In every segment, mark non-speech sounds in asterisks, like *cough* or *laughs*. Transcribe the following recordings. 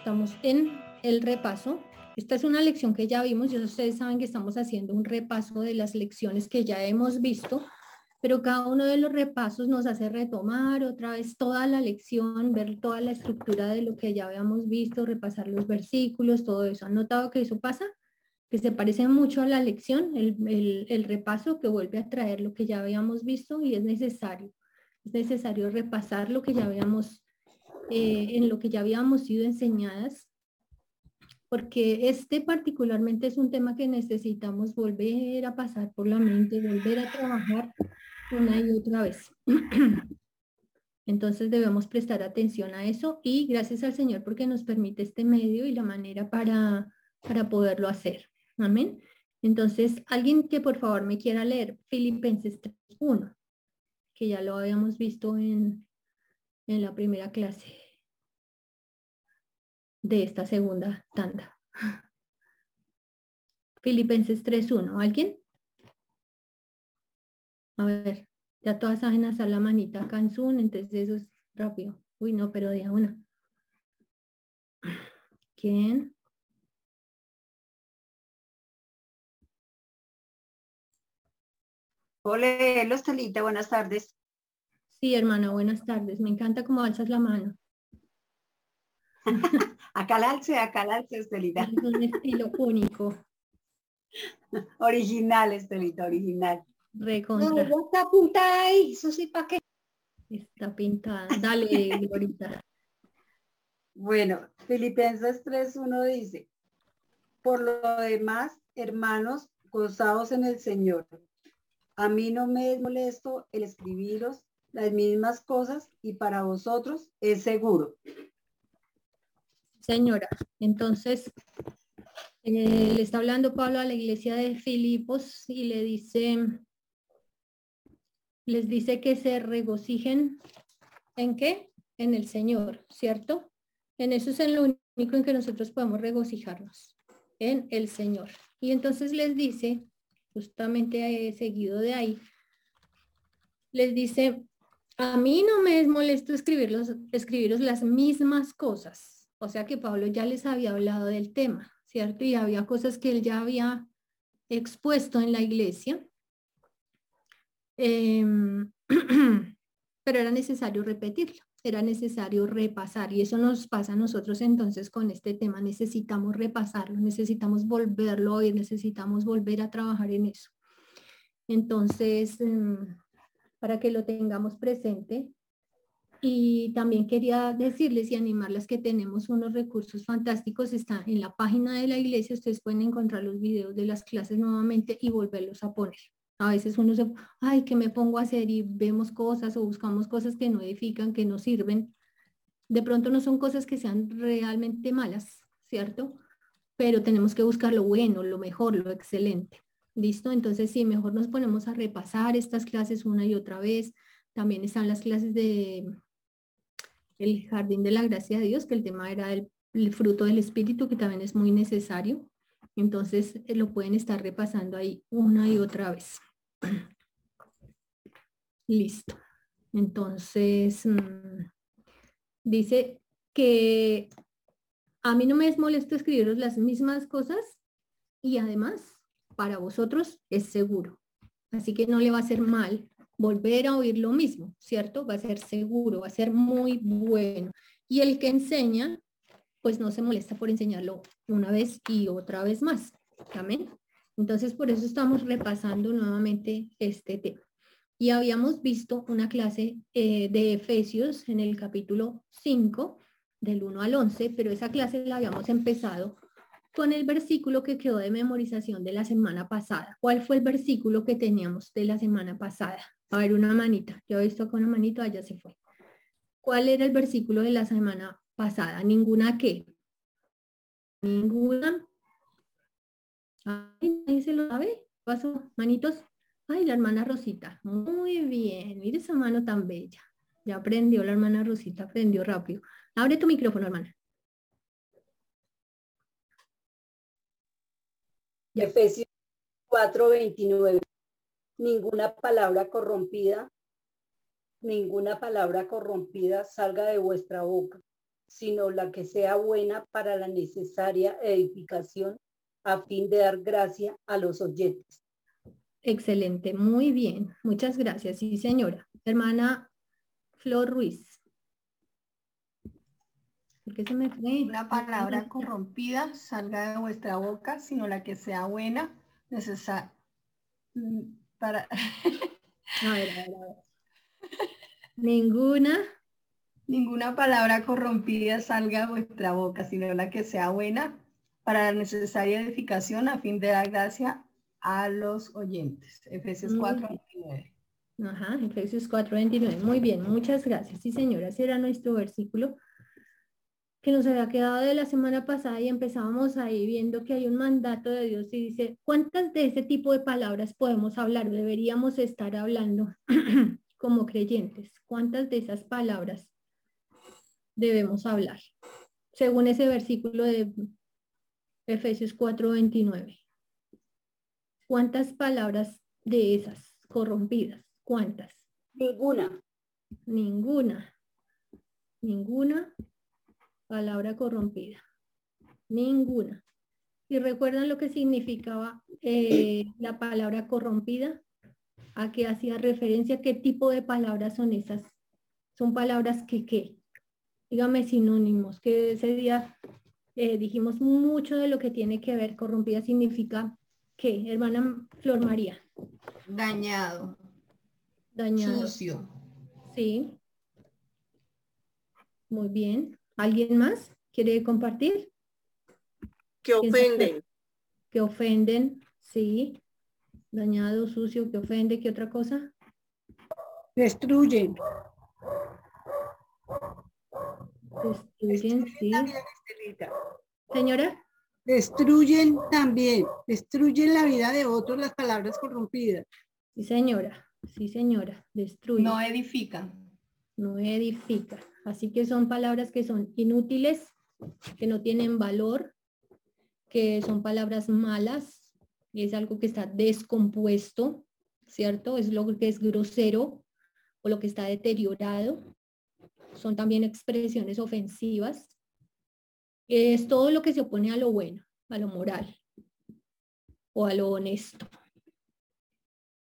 Estamos en el repaso. Esta es una lección que ya vimos y ustedes saben que estamos haciendo un repaso de las lecciones que ya hemos visto, pero cada uno de los repasos nos hace retomar otra vez toda la lección, ver toda la estructura de lo que ya habíamos visto, repasar los versículos, todo eso. ¿Han notado que eso pasa? Que se parece mucho a la lección, el, el repaso que vuelve a traer lo que ya habíamos visto y es necesario. Es necesario repasar lo que ya habíamos eh, en lo que ya habíamos sido enseñadas, porque este particularmente es un tema que necesitamos volver a pasar por la mente, volver a trabajar una y otra vez. *clears throat* Entonces debemos prestar atención a eso y gracias al Señor porque nos permite este medio y la manera para, para poderlo hacer. Amén. Entonces, alguien que por favor me quiera leer Filipenses 3.1, que ya lo habíamos visto en, en la primera clase de esta segunda tanda. Filipenses 3.1. ¿Alguien? A ver, ya todas saben hacer la manita acá en Zoom, entonces eso es rápido. Uy, no, pero de una. ¿Quién? Hola, Estelita, buenas tardes. Sí, hermana, buenas tardes. Me encanta cómo alzas la mano. *laughs* acá la alce, acá la alce, Estelita. Es un estilo único. Original, Estelita, original. Recontra. No, está pintada ahí, eso sí, ¿para qué? Está pintada. Dale, Glorita. Bueno, Filipenses 3.1 dice, por lo demás, hermanos, gozados en el Señor. A mí no me es molesto el escribiros las mismas cosas y para vosotros es seguro. Señora, entonces eh, le está hablando Pablo a la iglesia de Filipos y le dice, les dice que se regocijen en qué? En el Señor, ¿cierto? En eso es en lo único en que nosotros podemos regocijarnos, en el Señor. Y entonces les dice, justamente eh, seguido de ahí, les dice, a mí no me es molesto escribirlos, escribiros las mismas cosas. O sea que Pablo ya les había hablado del tema, ¿cierto? Y había cosas que él ya había expuesto en la iglesia. Em, *clears throat* pero era necesario repetirlo, era necesario repasar y eso nos pasa a nosotros entonces con este tema. Necesitamos repasarlo, necesitamos volverlo a oír, necesitamos volver a trabajar en eso. Entonces, em, para que lo tengamos presente. Y también quería decirles y animarles que tenemos unos recursos fantásticos. Está en la página de la iglesia. Ustedes pueden encontrar los videos de las clases nuevamente y volverlos a poner. A veces uno se, ay, ¿qué me pongo a hacer? Y vemos cosas o buscamos cosas que no edifican, que no sirven. De pronto no son cosas que sean realmente malas, ¿cierto? Pero tenemos que buscar lo bueno, lo mejor, lo excelente. ¿Listo? Entonces, sí, mejor nos ponemos a repasar estas clases una y otra vez. También están las clases de el jardín de la gracia de Dios, que el tema era el, fruto del espíritu, que también es muy necesario. Entonces, eh, lo pueden estar repasando ahí una y otra vez. *clears throat* Listo. Entonces, mm, dice que a mí no me es molesto escribiros las mismas cosas y además para vosotros es seguro. Así que no le va a hacer mal volver a oír lo mismo, ¿cierto? Va a ser seguro, va a ser muy bueno. Y el que enseña, pues no se molesta por enseñarlo una vez y otra vez más. Amén. Entonces, por eso estamos repasando nuevamente este tema. Y habíamos visto una clase eh, de Efesios en el capítulo 5, del 1 al 11, pero esa clase la habíamos empezado con el versículo que quedó de memorización de la semana pasada. ¿Cuál fue el versículo que teníamos de la semana pasada? A ver, una manita. Yo he visto con una manita, allá se fue. ¿Cuál era el versículo de la semana pasada? ¿Ninguna qué? ¿Ninguna? Ay, ¿nadie se lo sabe? Paso, manitos. Ay, la hermana Rosita. Muy bien. Mire esa mano tan bella. Ya aprendió la hermana Rosita, aprendió rápido. Abre tu micrófono, hermana. Efesios 4:29. Ninguna palabra corrompida, ninguna palabra corrompida salga de vuestra boca, sino la que sea buena para la necesaria edificación a fin de dar gracia a los oyentes. Excelente, muy bien. Muchas gracias. Sí, señora. Hermana Flor Ruiz. ¿Por qué se me fue? Una palabra corrompida salga de vuestra boca, sino la que sea buena, necesaria para... a ver, a ver, a ver. *laughs* Ninguna. Ninguna palabra corrompida salga de vuestra boca, sino la que sea buena para la necesaria edificación a fin de dar gracia a los oyentes. Efesios 4, 29. Ajá, Efesios 4, 29. Muy bien, muchas gracias. Sí, señora, ese era nuestro versículo que nos había quedado de la semana pasada y empezábamos ahí viendo que hay un mandato de Dios y dice, ¿cuántas de ese tipo de palabras podemos hablar? Deberíamos estar hablando *clears throat* como creyentes. ¿Cuántas de esas palabras debemos hablar? Según ese versículo de Efesios 4:29. ¿Cuántas palabras de esas corrompidas? ¿Cuántas? Ninguna. Ninguna. Ninguna palabra corrompida. Ninguna. ¿Y recuerdan lo que significaba eh, *clears throat* la palabra corrompida? ¿A qué hacía referencia? ¿Qué tipo de palabras son esas? Son palabras que qué. Dígame sinónimos, que ese día eh, dijimos mucho de lo que tiene que ver corrompida significa ¿qué, hermana Flor María? Dañado. Dañado. Sucio. Sí. Muy bien. ¿Alguien más quiere compartir? Que ofenden. Que ofenden, sí. Dañado, sucio, que ofende, ¿qué otra cosa? Destruyen. Destruyen, sí. Señora. Destruyen también, destruyen la vida de otros las palabras corrompidas. Sí, señora, sí, señora, destruyen. No edifican. No edifican. Así que son palabras que son inútiles, que no tienen valor, que son palabras malas, y es algo que está descompuesto, ¿cierto? Es lo que es grosero o lo que está deteriorado. Son también expresiones ofensivas. Es todo lo que se opone a lo bueno, a lo moral o a lo honesto.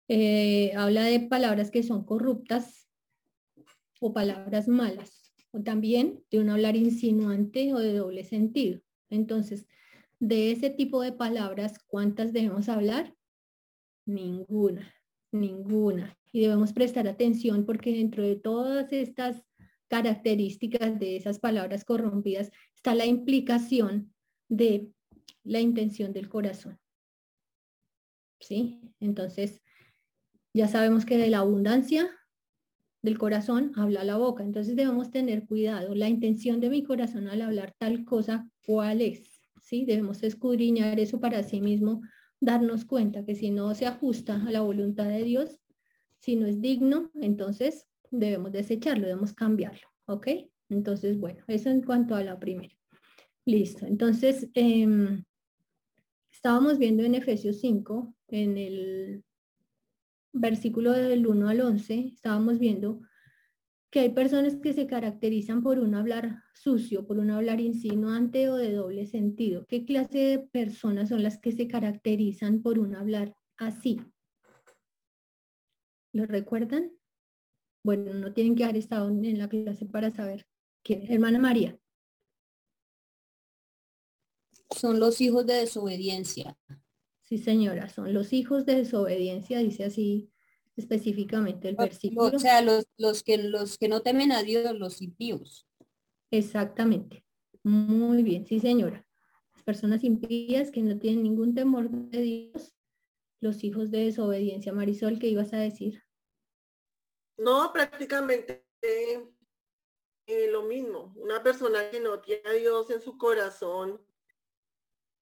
Eh, habla de palabras que son corruptas o palabras malas, o también de un hablar insinuante o de doble sentido. Entonces, de ese tipo de palabras, ¿cuántas debemos hablar? Ninguna, ninguna. Y debemos prestar atención porque dentro de todas estas características de esas palabras corrompidas está la implicación de la intención del corazón. ¿Sí? Entonces, ya sabemos que de la abundancia del corazón habla la boca. Entonces debemos tener cuidado. La intención de mi corazón al hablar tal cosa, ¿cuál es? Debemos escudriñar eso para sí mismo, darnos cuenta que si no se ajusta a la voluntad de Dios, si no es digno, entonces debemos desecharlo, debemos cambiarlo, ¿ok? Entonces, bueno, eso en cuanto a la primera. Listo, entonces, em, estábamos viendo en Efesios 5, en el versículo del 1 al 11, estábamos viendo que hay personas que se caracterizan por un hablar sucio, por un hablar insinuante o de doble sentido. ¿Qué clase de personas son las que se caracterizan por un hablar así? ¿Lo recuerdan? Bueno, no tienen que haber estado en la clase para saber quién. Hermana María. Son los hijos de desobediencia. Sí, señora, son los hijos de desobediencia, dice así específicamente el versículo. O sea, los, los, que, los que no temen a Dios, los impíos. Exactamente. Muy bien, sí señora. Las personas impías que no tienen ningún temor de Dios, los hijos de desobediencia. Marisol, ¿qué ibas a decir? No, prácticamente eh, lo mismo. Una persona que no tiene a Dios en su corazón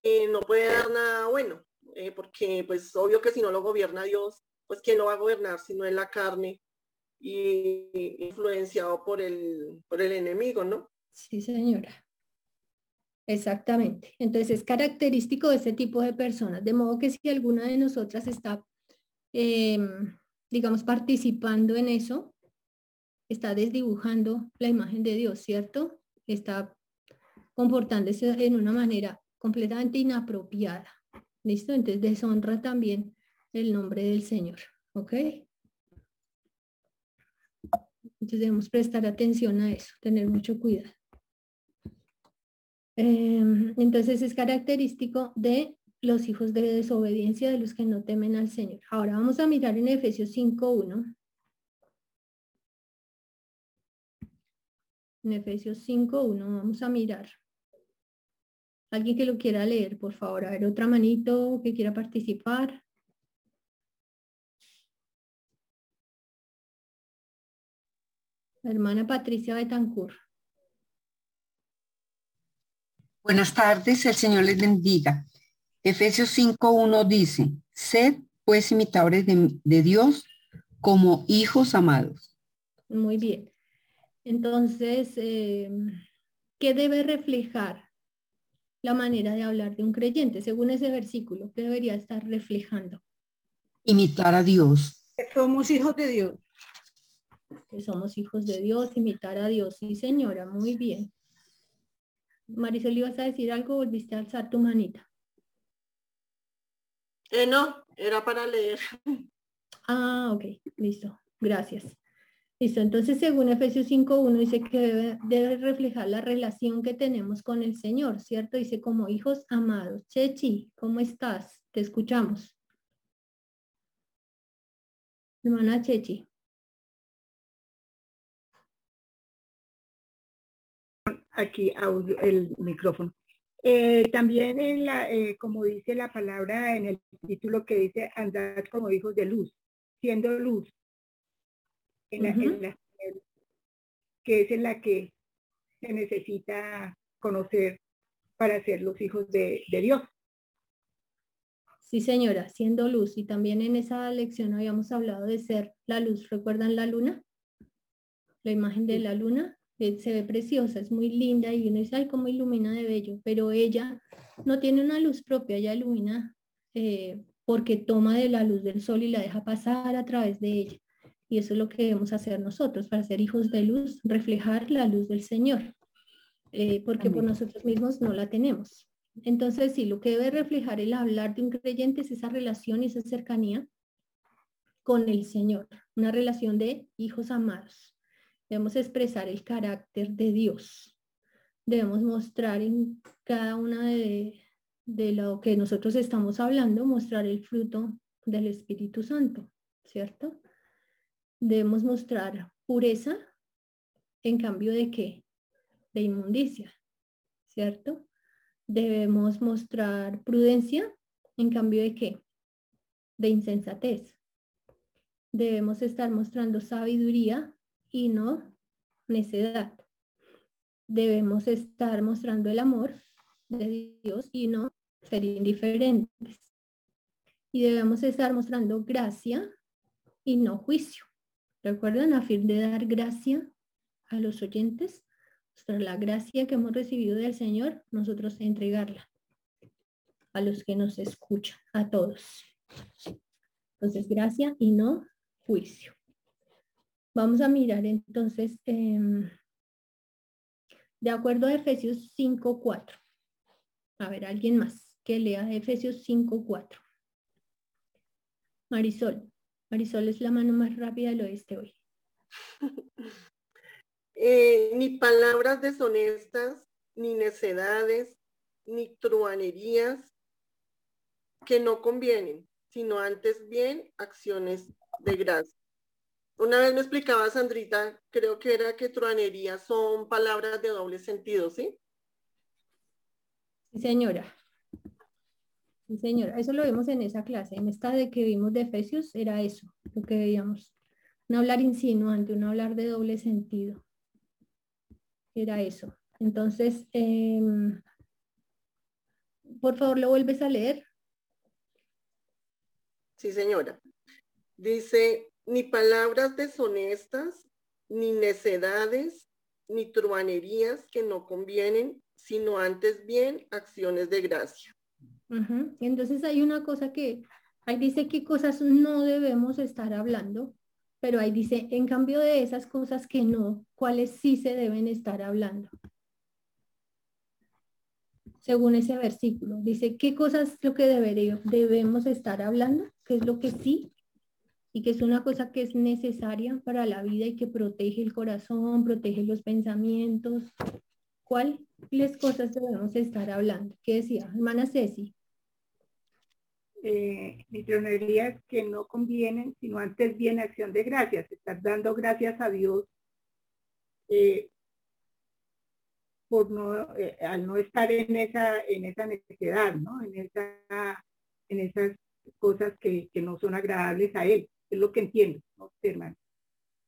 eh, no puede dar nada bueno, eh, porque pues obvio que si no lo gobierna Dios, pues ¿quién lo va a gobernar si no es la carne y influenciado por el, por el enemigo, ¿no? Sí, señora. Exactamente. Entonces es característico de ese tipo de personas, de modo que si alguna de nosotras está, em, digamos, participando en eso, está desdibujando la imagen de Dios, ¿cierto? Está comportándose en una manera completamente inapropiada. ¿Listo? Entonces deshonra también el nombre del Señor. ¿Ok? Entonces debemos prestar atención a eso, tener mucho cuidado. Em, entonces es característico de los hijos de desobediencia, de los que no temen al Señor. Ahora vamos a mirar en Efesios 5.1. En Efesios 5.1 vamos a mirar. Alguien que lo quiera leer, por favor. A ver, otra manito que quiera participar. hermana Patricia Betancourt. Buenas tardes, el Señor les bendiga. Efesios 5.1 dice, sed pues imitadores de, Dios como hijos amados. Muy bien. Entonces, eh, ¿qué debe reflejar la manera de hablar de un creyente? Según ese versículo, ¿qué debería estar reflejando? Imitar a Dios. Somos hijos de Dios que somos hijos de Dios, imitar a Dios. Sí, señora, muy bien. Marisol, ¿ibas a decir algo? Volviste a alzar tu manita. Eh, no, era para leer. Ah, ok, listo. Gracias. Listo, entonces según Efesios 5.1 dice que debe, reflejar la relación que tenemos con el Señor, ¿cierto? Dice como hijos amados. Chechi, ¿cómo estás? Te escuchamos. Hermana Chechi. aquí el micrófono. Eh, también en la, eh, como dice la palabra en el título que dice andar como hijos de luz, siendo luz, en la, que es en la que se necesita conocer para ser los hijos de, de Dios. Sí, señora, siendo luz. Y también en esa lección habíamos hablado de ser la luz. ¿Recuerdan la luna? La imagen de la luna se ve preciosa, es muy linda y uno dice, ay, cómo ilumina de bello, pero ella no tiene una luz propia, ella ilumina eh, porque toma de la luz del sol y la deja pasar a través de ella. Y eso es lo que debemos hacer nosotros para ser hijos de luz, reflejar la luz del Señor, eh, porque por nosotros mismos no la tenemos. Entonces, sí, lo que debe reflejar el hablar de un creyente es esa relación y esa cercanía con el Señor, una relación de hijos amados. Debemos expresar el carácter de Dios. Debemos mostrar en cada una de, de lo que nosotros estamos hablando, mostrar el fruto del Espíritu Santo, ¿cierto? Debemos mostrar pureza en cambio de qué? De inmundicia, ¿cierto? Debemos mostrar prudencia en cambio de qué? De insensatez. Debemos estar mostrando sabiduría y no necedad. Debemos estar mostrando el amor de Dios y no ser indiferentes. Y debemos estar mostrando gracia y no juicio. ¿Recuerdan a fin de dar gracia a los oyentes? Mostrar la gracia que hemos recibido del Señor, nosotros entregarla a los que nos escuchan, a todos. Entonces, gracia y no juicio. Vamos a mirar entonces, em, de acuerdo a Efesios 5.4. A ver, alguien más que lea Efesios 5.4. Marisol. Marisol es la mano más rápida del oeste hoy. *laughs* Eh, ni palabras deshonestas, ni necedades, ni truanerías que no convienen, sino antes bien acciones de gracia. Una vez me explicaba Sandrita, creo que era que truanería son palabras de doble sentido, ¿sí? Sí, señora. Sí, señora. Eso lo vimos en esa clase. En esta de que vimos de Efesios era eso, lo que veíamos. No hablar insinuante, un hablar de doble sentido. Era eso. Entonces, em, por favor, ¿lo vuelves a leer? Sí, señora. Dice, ni palabras deshonestas, ni necedades, ni truanerías que no convienen, sino antes bien acciones de gracia. Entonces hay una cosa que, ahí dice qué cosas no debemos estar hablando, pero ahí dice, en cambio de esas cosas que no, cuáles sí se deben estar hablando. según ese versículo. Dice, ¿qué cosas lo que debería, debemos estar hablando? ¿Qué es lo que sí? Y que es una cosa que es necesaria para la vida y que protege el corazón, protege los pensamientos. ¿Cuáles cosas debemos estar hablando? ¿Qué decía? Hermana Ceci. Eh, que no convienen, sino antes bien acción de gracias, estar dando gracias a Dios eh, por no, eh, al no estar en esa, en esa necesidad, ¿no? En, esa, en esas cosas que, que no son agradables a Él. Es lo que entiendo, ¿no, hermano?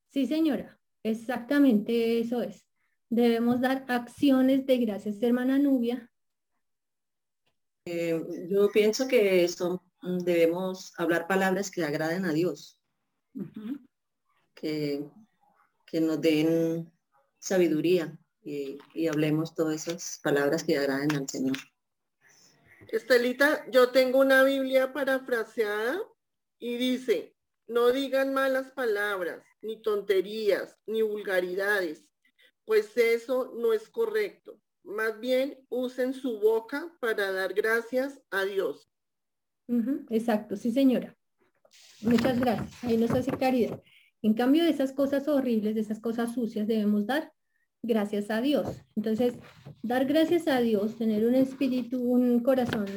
Sí, señora, exactamente eso es. Debemos dar acciones de gracias, hermana Nubia. Eh, yo pienso que son, debemos hablar palabras que agraden a Dios, que, que nos den sabiduría y, y hablemos todas esas palabras que agraden al Señor. Estelita, yo tengo una Biblia parafraseada y dice, no digan malas palabras, ni tonterías, ni vulgaridades, pues eso no es correcto. Más bien usen su boca para dar gracias a Dios. Exacto, sí señora. Muchas gracias. Ahí nos hace claridad. En cambio de esas cosas horribles, de esas cosas sucias, debemos dar gracias a Dios. Entonces, dar gracias a Dios, tener un espíritu, un corazón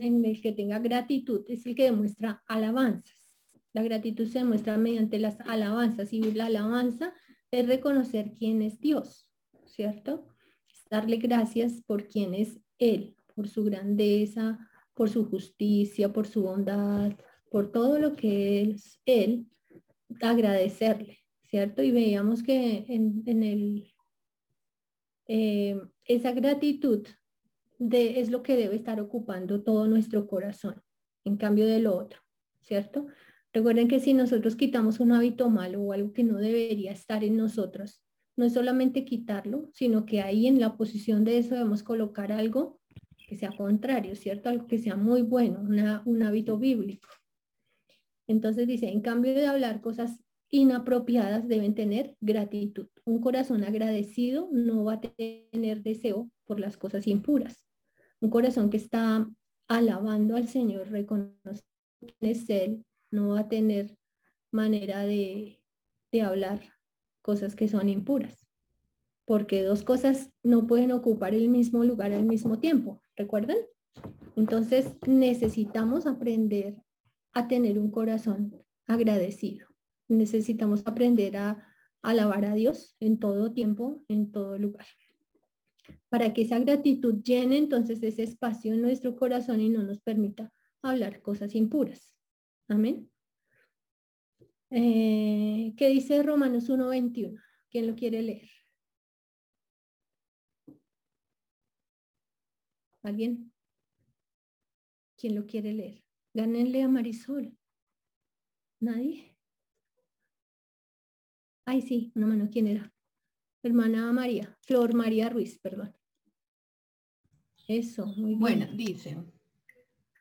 en el que tenga gratitud, es el que demuestra alabanzas. La gratitud se demuestra mediante las alabanzas y la alabanza es reconocer quién es Dios, ¿cierto? Darle gracias por quién es Él, por su grandeza, por su justicia, por su bondad, por todo lo que es Él, agradecerle, ¿cierto? Y veíamos que en, el, eh, esa gratitud de, es lo que debe estar ocupando todo nuestro corazón, en cambio de lo otro, ¿cierto? Recuerden que si nosotros quitamos un hábito malo o algo que no debería estar en nosotros, no es solamente quitarlo, sino que ahí en la posición de eso debemos colocar algo que sea contrario, ¿cierto? Algo que sea muy bueno, un hábito bíblico. Entonces dice, en cambio de hablar cosas inapropiadas, deben tener gratitud. Un corazón agradecido no va a tener deseo por las cosas impuras. Un corazón que está alabando al Señor, reconoce quién es Él, no va a tener manera de, de hablar cosas que son impuras, porque dos cosas no pueden ocupar el mismo lugar al mismo tiempo, ¿recuerdan? Entonces necesitamos aprender a tener un corazón agradecido. Necesitamos aprender a alabar a Dios en todo tiempo, en todo lugar. Para que esa gratitud llene entonces ese espacio en nuestro corazón y no nos permita hablar cosas impuras. Amén. Eh, ¿Qué dice Romanos 1.21? ¿Quién lo quiere leer? ¿Alguien? ¿Quién lo quiere leer? Gánenle a Marisol. ¿Nadie? Ay, sí, una mano. ¿Quién era? Hermana María, Flor María Ruiz, perdón. Eso, muy bueno. dice,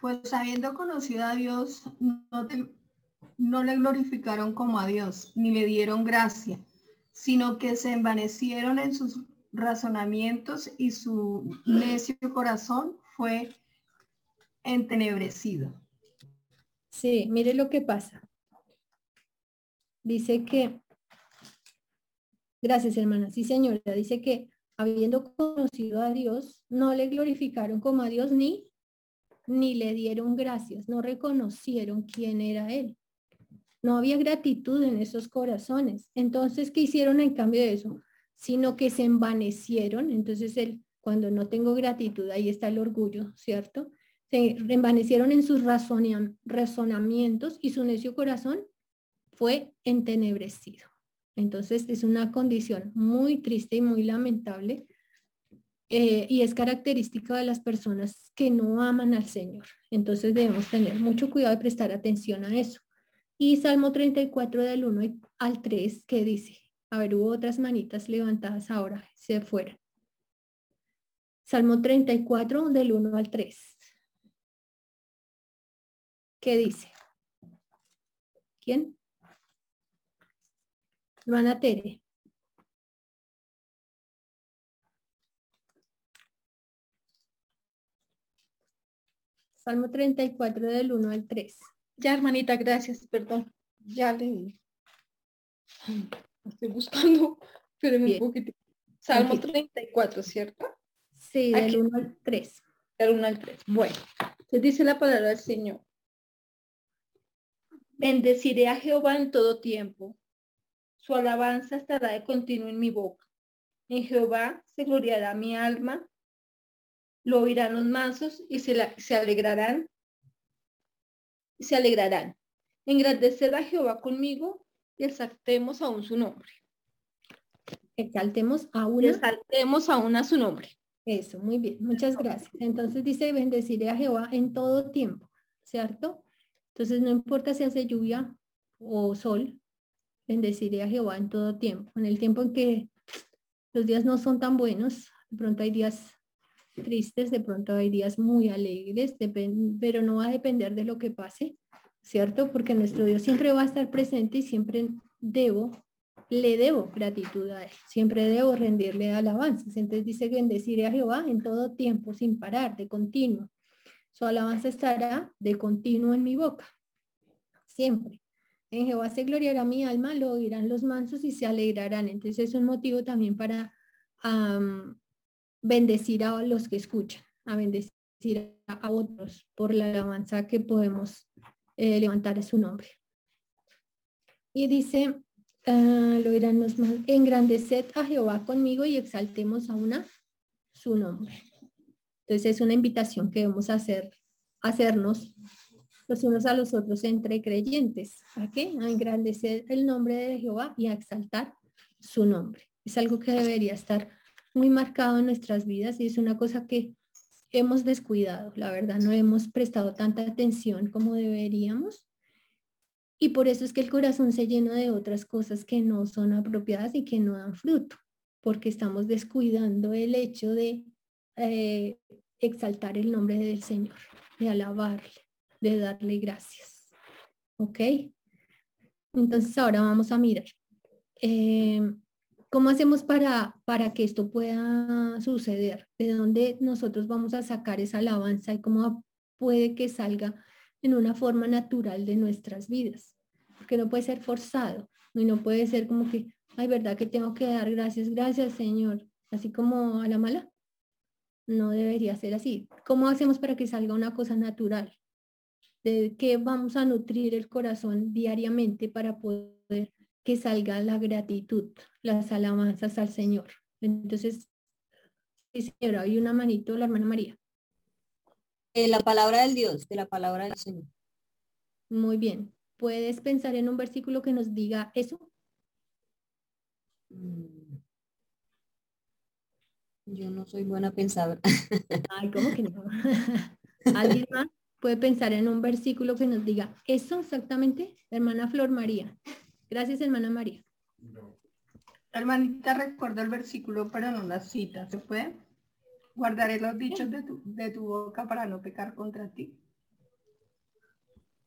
pues habiendo conocido a Dios, no te no le glorificaron como a Dios, ni le dieron gracia, sino que se envanecieron en sus razonamientos y su necio corazón fue entenebrecido. Sí, mire lo que pasa. Dice que, gracias hermana, sí señora, dice que habiendo conocido a Dios, no le glorificaron como a Dios ni, ni le dieron gracias, no reconocieron quién era Él. No había gratitud en esos corazones. Entonces, ¿qué hicieron en cambio de eso? Sino que se envanecieron. Entonces, el, cuando no tengo gratitud, ahí está el orgullo, ¿cierto? Se envanecieron en sus razonamientos y su necio corazón fue entenebrecido. Entonces, es una condición muy triste y muy lamentable eh, y es característica de las personas que no aman al Señor. Entonces debemos tener mucho cuidado de prestar atención a eso. Y Salmo 34 del 1 al 3 que dice, a ver, hubo otras manitas levantadas ahora, se fueron. Salmo 34 del 1 al 3. ¿Qué dice? ¿Quién? Hermana Tere. Salmo 34 del 1 al 3. Ya, hermanita, gracias, perdón. Ya lo Estoy buscando, pero un poquito. Salmo Tranquila. 34, ¿cierto? Sí, del Aquí. 1 al 3. Del 1 al 3. Bueno, entonces dice la palabra del Señor. Bendeciré a Jehová en todo tiempo. Su alabanza estará de continuo en mi boca. En Jehová se gloriará mi alma. Lo oirán los mansos y se, la- se alegrarán. Y se alegrarán. Engrandecer a Jehová conmigo y exaltemos aún su nombre. Exaltemos a Y una. exaltemos aún a su nombre. Eso, muy bien, muchas gracias. Entonces dice, bendeciré a Jehová en todo tiempo, ¿cierto? Entonces no importa si hace lluvia o sol, bendeciré a Jehová en todo tiempo. En el tiempo en que los días no son tan buenos, de pronto hay días tristes, de pronto hay días muy alegres, pero no va a depender de lo que pase, ¿cierto? Porque nuestro Dios siempre va a estar presente y siempre debo le debo gratitud a él, siempre debo rendirle alabanzas. Entonces dice bendeciré a Jehová en todo tiempo, sin parar, de continuo. Su alabanza estará de continuo en mi boca, siempre. En Jehová se gloriará mi alma, lo oirán los mansos y se alegrarán. Entonces es un motivo también para bendecir a los que escuchan, a bendecir a, otros por la alabanza que podemos eh, levantar a su nombre. Y dice, Ah, lo irán los más. Engrandeced a Jehová conmigo y exaltemos a una su nombre. Entonces es una invitación que debemos hacer, hacernos los unos a los otros entre creyentes. ¿A qué? A engrandecer el nombre de Jehová y a exaltar su nombre. Es algo que debería estar muy marcado en nuestras vidas y es una cosa que hemos descuidado, la verdad, no hemos prestado tanta atención como deberíamos y por eso es que el corazón se llena de otras cosas que no son apropiadas y que no dan fruto, porque estamos descuidando el hecho de eh, exaltar el nombre del Señor, de alabarle, de darle gracias. ¿Ok? Entonces ahora vamos a mirar. eh, ¿Cómo hacemos para, para que esto pueda suceder? ¿De dónde nosotros vamos a sacar esa alabanza y cómo puede que salga en una forma natural de nuestras vidas? Porque no puede ser forzado y no puede ser como que, ay, ¿verdad que tengo que dar gracias? Gracias, Señor. Así como a la mala. No debería ser así. ¿Cómo hacemos para que salga una cosa natural? ¿De qué vamos a nutrir el corazón diariamente para poder que salga la gratitud, las alabanzas al Señor? Entonces, sí, señora, hay una manito, la hermana María. La palabra del Dios, de la palabra del Señor. Muy bien. ¿Puedes pensar en un versículo que nos diga eso? Mm. Yo no soy buena pensadora. *laughs* Ay, ¿cómo que no? *laughs* ¿Alguien más puede pensar en un versículo que nos diga eso exactamente? Hermana Flor María. Gracias, hermana María. Hermanita, recuerdo el versículo, pero no la cita. ¿Se puede? Guardaré los dichos de tu, de tu boca para no pecar contra ti.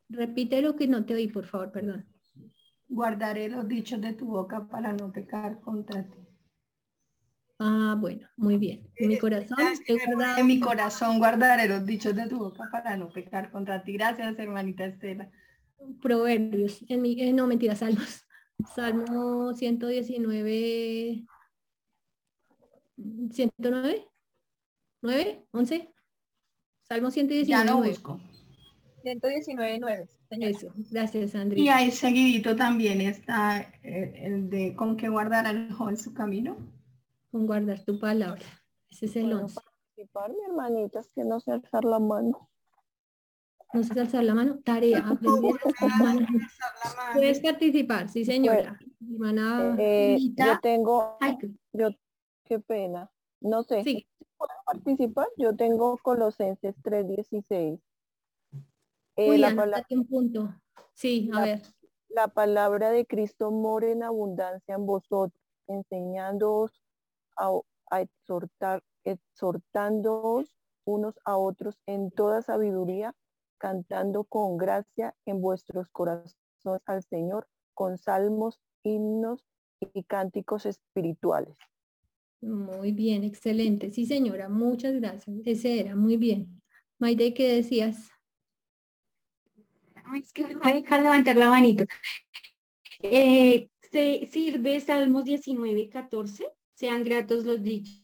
Repite lo que no te oí, por favor, perdón. Guardaré los dichos de tu boca para no pecar contra ti. Ah, bueno, muy bien. En mi corazón he guardado En mi corazón guardaré los dichos de tu boca para no pecar contra ti. Gracias, hermanita Estela. Proverbios. En mi, eh, no, mentira, salmos. Salmo 119. 109. 9, 11. Salmo 119. Ya lo busco. 119, 9. Eso, gracias, Y Andrea. ahí seguidito también está eh, el de con que guardará el joven su camino. Con guardar tu palabra. Ese es el ¿Puedo 11. participar, mi hermanita? Es que no alzar la mano. No sé alzar la mano. Tarea. aprender a. Puedes participar, sí, señora. Hermana. Eh, yo tengo, yo, qué pena. No sé, sí. ¿puedo participar? Yo tengo Colosenses 3.16. Eh, Uy, la, anótate pala- un punto. Sí, a La- ver. la palabra de Cristo mora en abundancia en vosotros, enseñándoos a, a exhortar, exhortándoos unos a otros en toda sabiduría, cantando con gracia en vuestros corazones al Señor, con salmos, himnos y cánticos espirituales. Muy bien, excelente. Sí, señora, muchas gracias. Ese era, muy bien. Maide, ¿qué decías? es que me voy a dejar levantar la manito. Eh, se sirve Salmos 19, 14. Sean gratos los dichos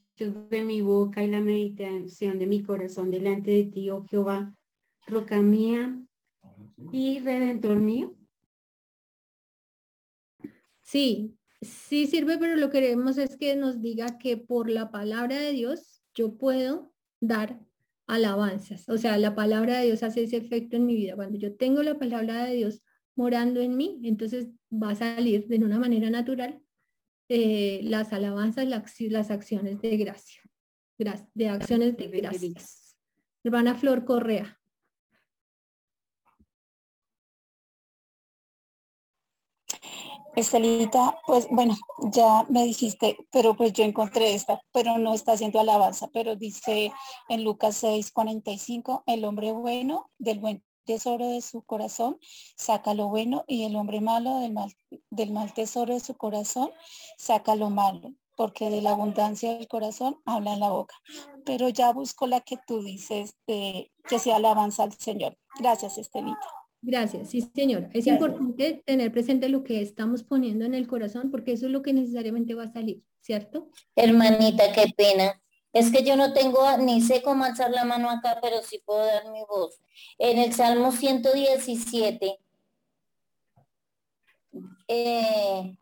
de mi boca y la meditación de mi corazón delante de ti, oh Jehová, roca mía y redentor mío. Sí, sí sirve, pero lo que queremos es que nos diga que por la palabra de Dios yo puedo dar alabanzas. O sea, la palabra de Dios hace ese efecto en mi vida. Cuando yo tengo la palabra de Dios morando en mí, entonces va a salir de una manera natural eh, las alabanzas, las, acciones de gracia, de acciones de gracias. Hermana Flor Correa. Estelita, pues bueno, ya me dijiste, pero pues yo encontré esta, pero no está haciendo alabanza, pero dice en Lucas 6, 45, el hombre bueno del buen tesoro de su corazón saca lo bueno y el hombre malo del mal, del mal tesoro de su corazón saca lo malo, porque de la abundancia del corazón habla en la boca. Pero ya busco la que tú dices de que sea alabanza al Señor. Gracias, Estelita. Gracias, sí señora. Es importante tener presente lo que estamos poniendo en el corazón porque eso es lo que necesariamente va a salir, ¿cierto? Hermanita, qué pena. Es que yo no tengo, ni sé cómo alzar la mano acá, pero sí puedo dar mi voz. En el Salmo 117, eh,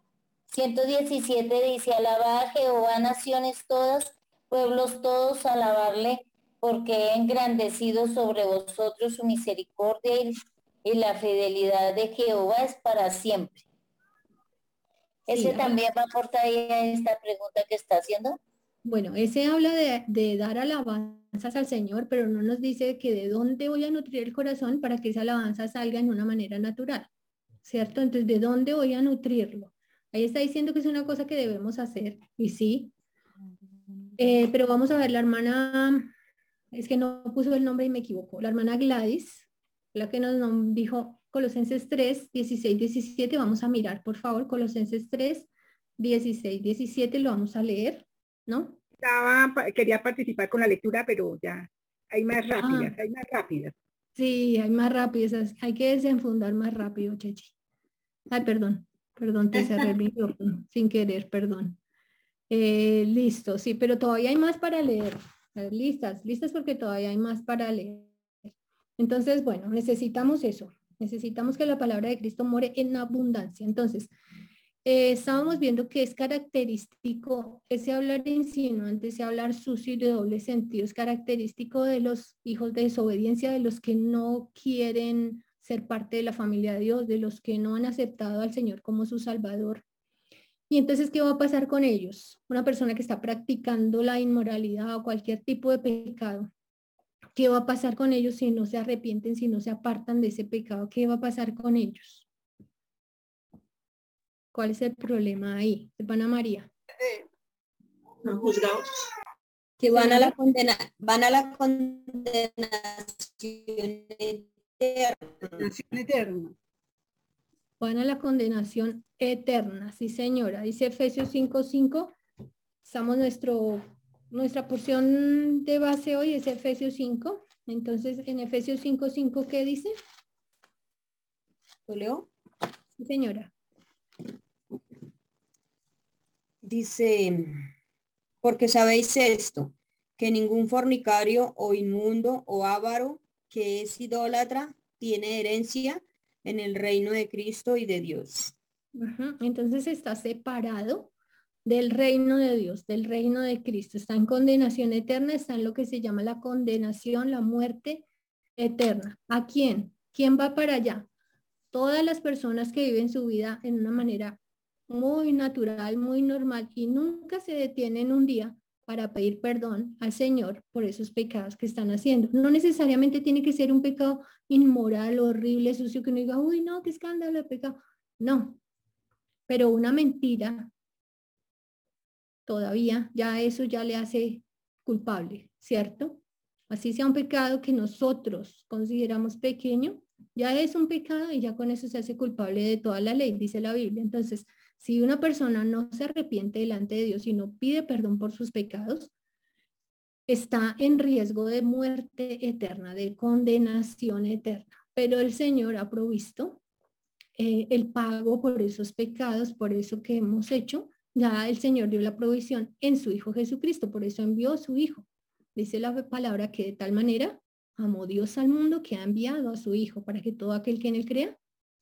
117 dice, alaba a Jehová naciones todas, pueblos todos, alabarle, porque he engrandecido sobre vosotros su misericordia y y la fidelidad de Jehová es para siempre. ¿Ese también va a aportar ahí a esta pregunta que está haciendo? Bueno, ese habla de, de, dar alabanzas al Señor, pero no nos dice que de dónde voy a nutrir el corazón para que esa alabanza salga en una manera natural, ¿cierto? Entonces, ¿de dónde voy a nutrirlo? Ahí está diciendo que es una cosa que debemos hacer, y sí. Eh, pero vamos a ver, la hermana, es que no puso el nombre y me equivoco, la hermana Gladys la que nos dijo Colosenses 3, 16, 17. Vamos a mirar, por favor, Colosenses 3, 16, 17, lo vamos a leer, ¿no? Estaba, quería participar con la lectura, pero ya hay más ah. rápidas, hay más rápidas. Sí, hay más rápidas, hay que desenfundar más rápido, Chechi. Ay, perdón, perdón, te cerré el *laughs* micrófono sin querer, perdón. Eh, listo, sí, pero todavía hay más para leer. Listas, listas porque todavía hay más para leer. Entonces, bueno, necesitamos eso. Necesitamos que la palabra de Cristo more en abundancia. Entonces, eh, estábamos viendo que es característico ese hablar insinuante, ese hablar sucio y de doble sentido, es característico de los hijos de desobediencia, de los que no quieren ser parte de la familia de Dios, de los que no han aceptado al Señor como su Salvador. Y entonces, ¿qué va a pasar con ellos? Una persona que está practicando la inmoralidad o cualquier tipo de pecado, ¿Qué va a pasar con ellos si no se arrepienten, si no se apartan de ese pecado? ¿Qué va a pasar con ellos? ¿Cuál es el problema ahí? Hermana María. No juzgados. Que van a la condena, van a la condenación eterna. Van a la condenación eterna, sí señora. Dice Efesios 5.5. Estamos nuestro nuestra porción de base hoy es Efesios 5. Entonces, en Efesios 5, 5, ¿qué dice? ¿Lo leo? Sí, señora. Dice, porque sabéis esto, que ningún fornicario o inmundo o avaro que es idólatra tiene herencia en el reino de Cristo y de Dios. Entonces está separado del reino de Dios, del reino de Cristo. Está en condenación eterna, está en lo que se llama la condenación, la muerte eterna. ¿A quién? ¿Quién va para allá? Todas las personas que viven su vida en una manera muy natural, muy normal y nunca se detienen un día para pedir perdón al Señor por esos pecados que están haciendo. No necesariamente tiene que ser un pecado inmoral, horrible, sucio, que uno diga, uy, no, qué escándalo de pecado. No, pero una mentira todavía ya eso ya le hace culpable, ¿cierto? Así sea un pecado que nosotros consideramos pequeño, ya es un pecado y ya con eso se hace culpable de toda la ley, dice la Biblia. Entonces, si una persona no se arrepiente delante de Dios y no pide perdón por sus pecados, está en riesgo de muerte eterna, de condenación eterna. Pero el Señor ha provisto eh, el pago por esos pecados, por eso que hemos hecho. Ya el Señor dio la provisión en su Hijo Jesucristo, por eso envió a su Hijo. Dice la palabra que de tal manera amó Dios al mundo que ha enviado a su Hijo para que todo aquel que en él crea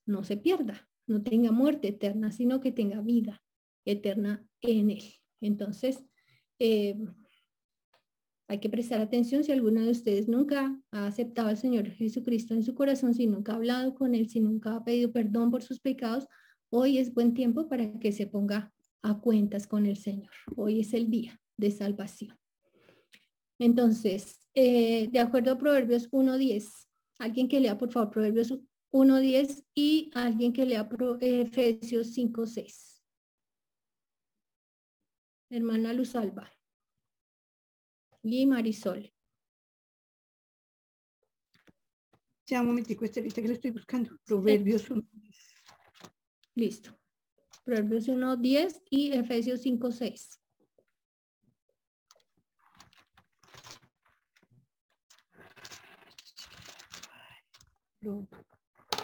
no se pierda, no tenga muerte eterna, sino que tenga vida eterna en él. Entonces, eh, hay que prestar atención si alguno de ustedes nunca ha aceptado al Señor Jesucristo en su corazón, si nunca ha hablado con Él, si nunca ha pedido perdón por sus pecados, hoy es buen tiempo para que se ponga a cuentas con el Señor. Hoy es el día de salvación. Entonces, eh, de acuerdo a Proverbios 1.10, alguien que lea por favor Proverbios 1.10 y alguien que lea Efesios 5.6. Hermana Luz Alba y Marisol. Ya un momentico, Estelita, que le estoy buscando. Proverbios 1. Listo. Proverbios 1, 10 y Efesios 5, 6.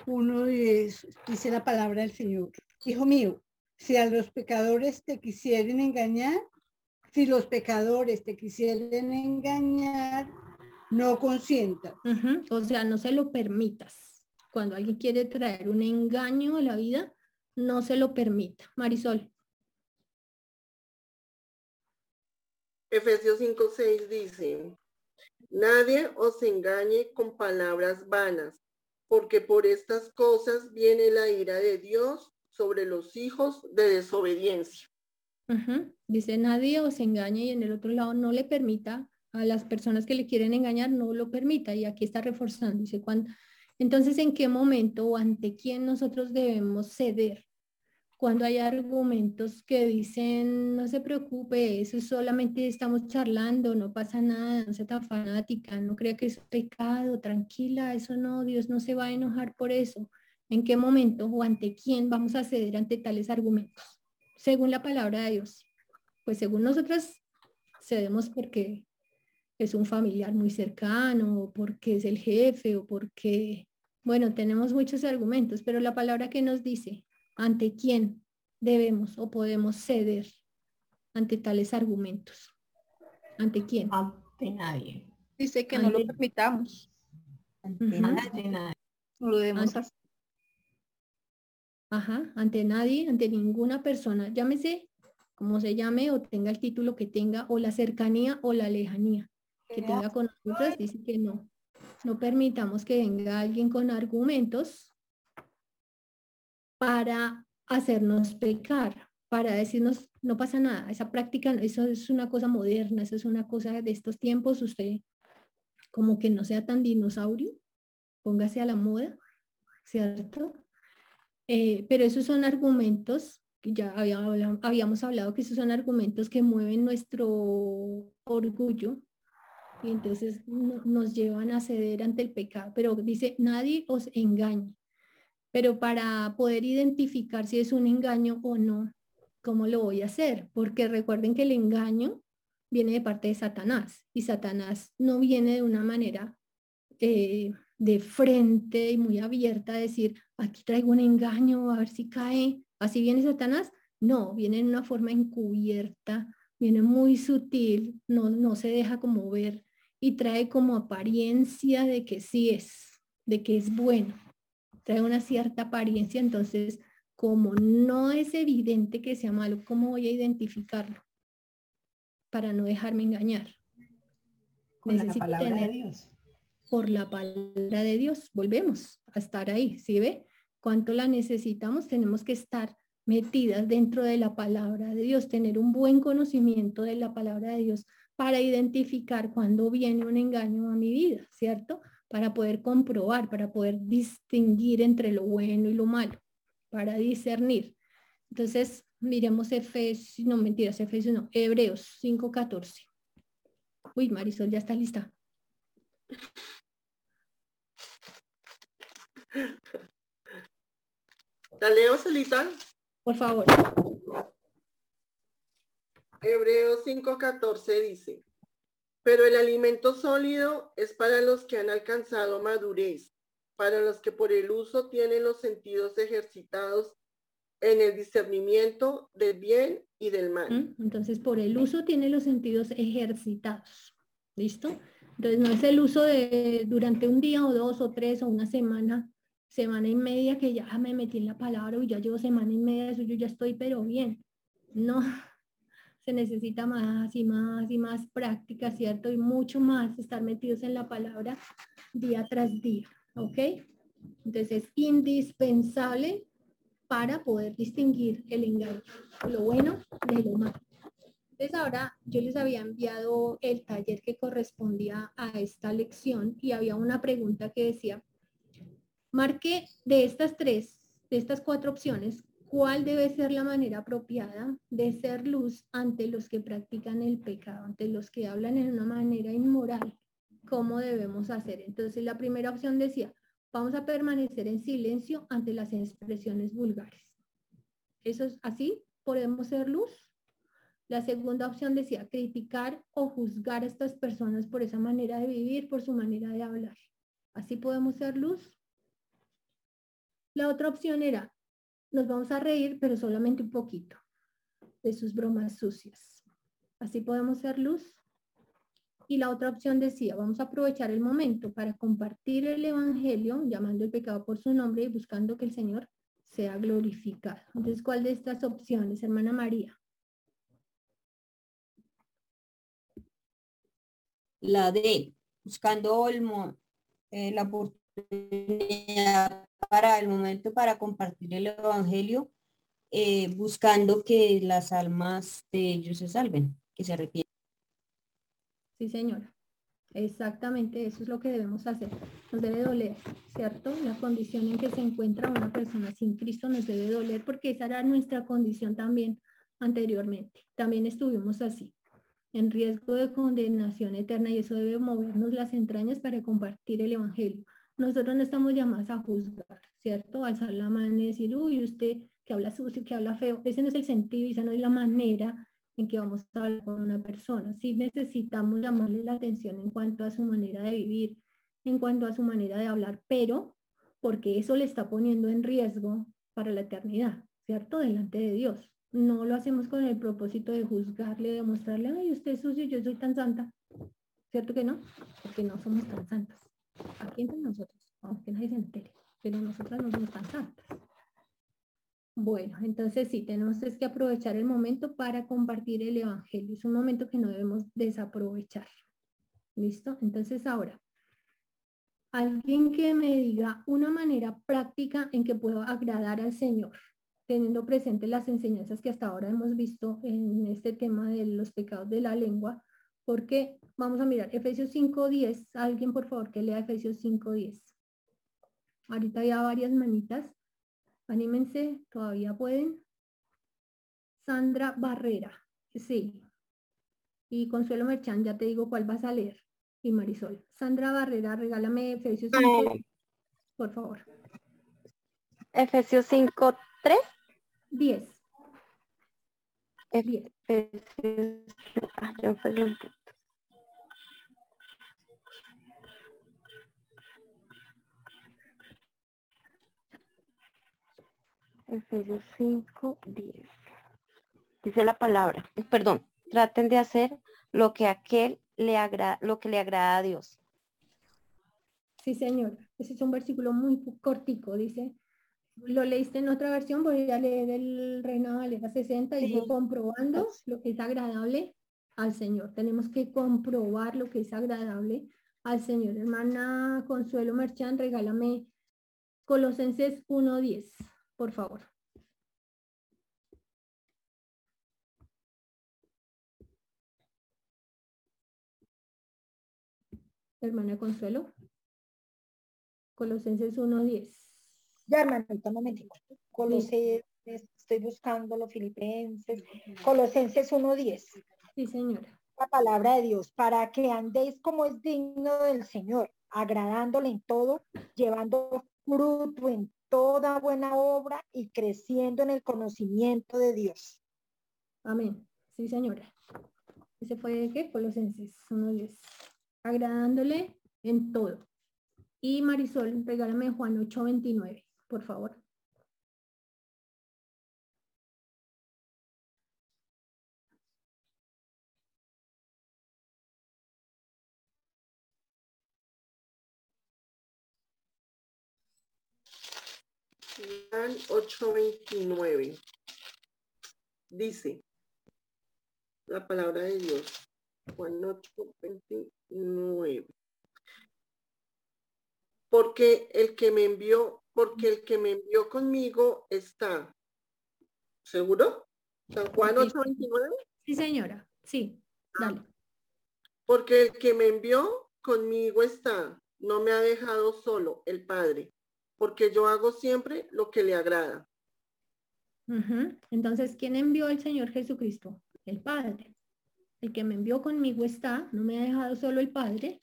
Uno es, dice la palabra del Señor. Hijo mío, si a los pecadores te quisieren engañar, si los pecadores te quisieran engañar, no consientas. O sea, no se lo permitas. Cuando alguien quiere traer un engaño a la vida, no se lo permita. Marisol. Efesios 5:6 dice, nadie os engañe con palabras vanas, porque por estas cosas viene la ira de Dios sobre los hijos de desobediencia. Dice, nadie os engañe y en el otro lado no le permita a las personas que le quieren engañar, no lo permita. Y aquí está reforzando, dice, cuando, entonces, ¿en qué momento o ante quién nosotros debemos ceder? Cuando hay argumentos que dicen, no se preocupe, eso solamente estamos charlando, no pasa nada, no sea tan fanática, no crea que es pecado, tranquila, eso no, Dios no se va a enojar por eso. ¿En qué momento o ante quién vamos a ceder ante tales argumentos? según la palabra de Dios. Pues según nosotros cedemos porque es un familiar muy cercano, o porque es el jefe, o porque, bueno, tenemos muchos argumentos, pero la palabra que nos dice, ante quién debemos o podemos ceder ante tales argumentos. ¿Ante quién? Ante nadie. Dice que no lo permitamos. Ante nadie. No lo debemos hacer. Ajá, ante nadie, ante ninguna persona, llámese como se llame o tenga el título que tenga o la cercanía o la lejanía que tenga con nosotros, dice que no. No permitamos que venga alguien con argumentos para hacernos pecar, para decirnos, no pasa nada, esa práctica, eso es una cosa moderna, eso es una cosa de estos tiempos, usted como que no sea tan dinosaurio, póngase a la moda, ¿cierto? Eh, pero esos son argumentos, ya habíamos hablado que esos son argumentos que mueven nuestro orgullo y entonces nos llevan a ceder ante el pecado. Pero dice, nadie os engañe. Pero para poder identificar si es un engaño o no, ¿cómo lo voy a hacer? Porque recuerden que el engaño viene de parte de Satanás y Satanás no viene de una manera eh, de frente y muy abierta a decir, aquí traigo un engaño, a ver si cae. Así viene Satanás. No, viene en una forma encubierta, viene muy sutil, no, no se deja como ver y trae como apariencia de que sí es, de que es bueno. Trae una cierta apariencia, entonces como no es evidente que sea malo, ¿cómo voy a identificarlo? Para no dejarme engañar. Con la palabra de Dios por la palabra de Dios. Volvemos a estar ahí, ¿sí ve? Cuánto la necesitamos, tenemos que estar metidas dentro de la palabra de Dios, tener un buen conocimiento de la palabra de Dios para identificar cuando viene un engaño a mi vida, ¿cierto? Para poder comprobar, para poder distinguir entre lo bueno y lo malo, para discernir. Entonces, miremos Efesios, no mentiras, Efesios no, Hebreos 5.14. Uy, Marisol, ya está lista. ¿La leo, Celita? Por favor. Hebreos 5.14 dice, Pero el alimento sólido es para los que han alcanzado madurez, para los que por el uso tienen los sentidos ejercitados en el discernimiento del bien y del mal. Entonces, por el uso tiene los sentidos ejercitados. ¿Listo? Entonces, no es el uso de durante un día o dos o tres o una semana, semana y media que ya me metí en la palabra y ya llevo semana y media, eso yo ya estoy pero bien. No, se necesita más y más y más práctica, ¿cierto? Y mucho más estar metidos en la palabra día tras día, ¿ok? Entonces es indispensable para poder distinguir el engaño, lo bueno de lo malo. Entonces ahora yo les había enviado el taller que correspondía a esta lección y había una pregunta que decía, marque de estas tres, de estas cuatro opciones, cuál debe ser la manera apropiada de ser luz ante los que practican el pecado, ante los que hablan en una manera inmoral, cómo debemos hacer. Entonces la primera opción decía, Vamos a permanecer en silencio ante las expresiones vulgares. Eso es así, podemos ser luz. La segunda opción decía criticar o juzgar a estas personas por esa manera de vivir, por su manera de hablar. Así podemos ser luz. La otra opción era, nos vamos a reír, pero solamente un poquito de sus bromas sucias. Así podemos ser luz. Y la otra opción decía, vamos a aprovechar el momento para compartir el Evangelio, llamando el pecado por su nombre y buscando que el Señor sea glorificado. Entonces, ¿cuál de estas opciones, hermana María? La D, buscando el, eh, la oportunidad para el momento para compartir el Evangelio, eh, buscando que las almas de ellos se salven, que se arrepientan. Sí, señora. Exactamente, eso es lo que debemos hacer. Nos debe doler, ¿cierto? La condición en que se encuentra una persona sin Cristo nos debe doler porque esa era nuestra condición también anteriormente. También estuvimos así, en riesgo de condenación eterna y eso debe movernos las entrañas para compartir el Evangelio. Nosotros no estamos llamados a juzgar, ¿cierto? Alzar la mano y decir, uy, usted que habla sucio, que habla feo. Ese no es el sentido, esa no es la manera en que vamos a hablar con una persona. Sí necesitamos llamarle la atención en cuanto a su manera de vivir, en cuanto a su manera de hablar, pero porque eso le está poniendo en riesgo para la eternidad, ¿cierto? Delante de Dios. No lo hacemos con el propósito de juzgarle, de mostrarle, ay, usted es sucio, yo soy tan santa. ¿Cierto que no? Porque no somos tan santas. Aquí entre nosotros, aunque nadie se entere, pero nosotras no somos tan santas. Bueno, entonces sí, tenemos que aprovechar el momento para compartir el Evangelio. Es un momento que no debemos desaprovechar. ¿Listo? Entonces ahora, alguien que me diga una manera práctica en que puedo agradar al Señor, teniendo presente las enseñanzas que hasta ahora hemos visto en este tema de los pecados de la lengua, porque vamos a mirar Efesios 5.10. Alguien, por favor, que lea Efesios 5.10. Ahorita había varias manitas. Anímense, todavía pueden. Sandra Barrera, sí. Y Consuelo Merchan, ya te digo cuál vas a leer. Y Marisol. Sandra Barrera, regálame Efesios 5, por favor. Efesios 5, 3. 10. Ah, yo Efesios 5, 10. Dice la palabra, perdón, traten de hacer lo que aquel le agrada, lo que le agrada a Dios. Sí, señor. Ese es un versículo muy cortico, dice. Lo leíste en otra versión, voy a leer el Reino Valera 60, y dice comprobando lo que es agradable al Señor. Tenemos que comprobar lo que es agradable al Señor. Hermana Consuelo Merchán, regálame Colosenses 1.10 por favor. Hermana Consuelo. Colosenses 1.10. Ya, hermanita, un momentito. Colosenses, estoy buscando los filipenses. Colosenses 1.10. Sí, señora. La palabra de Dios, para que andéis como es digno del Señor, agradándole en todo, llevando fruto en toda buena obra y creciendo en el conocimiento de Dios. Amén. Sí, señora. Ese fue de qué? Colosenses 1.10. Agradándole en todo. Y Marisol, regálame Juan 8.29, por favor. Juan 8:29. Dice la palabra de Dios. Juan 8:29. Porque el que me envió, porque el que me envió conmigo está. ¿Seguro? San Juan 8:29. Sí, señora. Sí, dale. Porque el que me envió conmigo está. No me ha dejado solo el Padre porque yo hago siempre lo que le agrada. Entonces, ¿quién envió al Señor Jesucristo? El Padre. El que me envió conmigo está, no me ha dejado solo el Padre.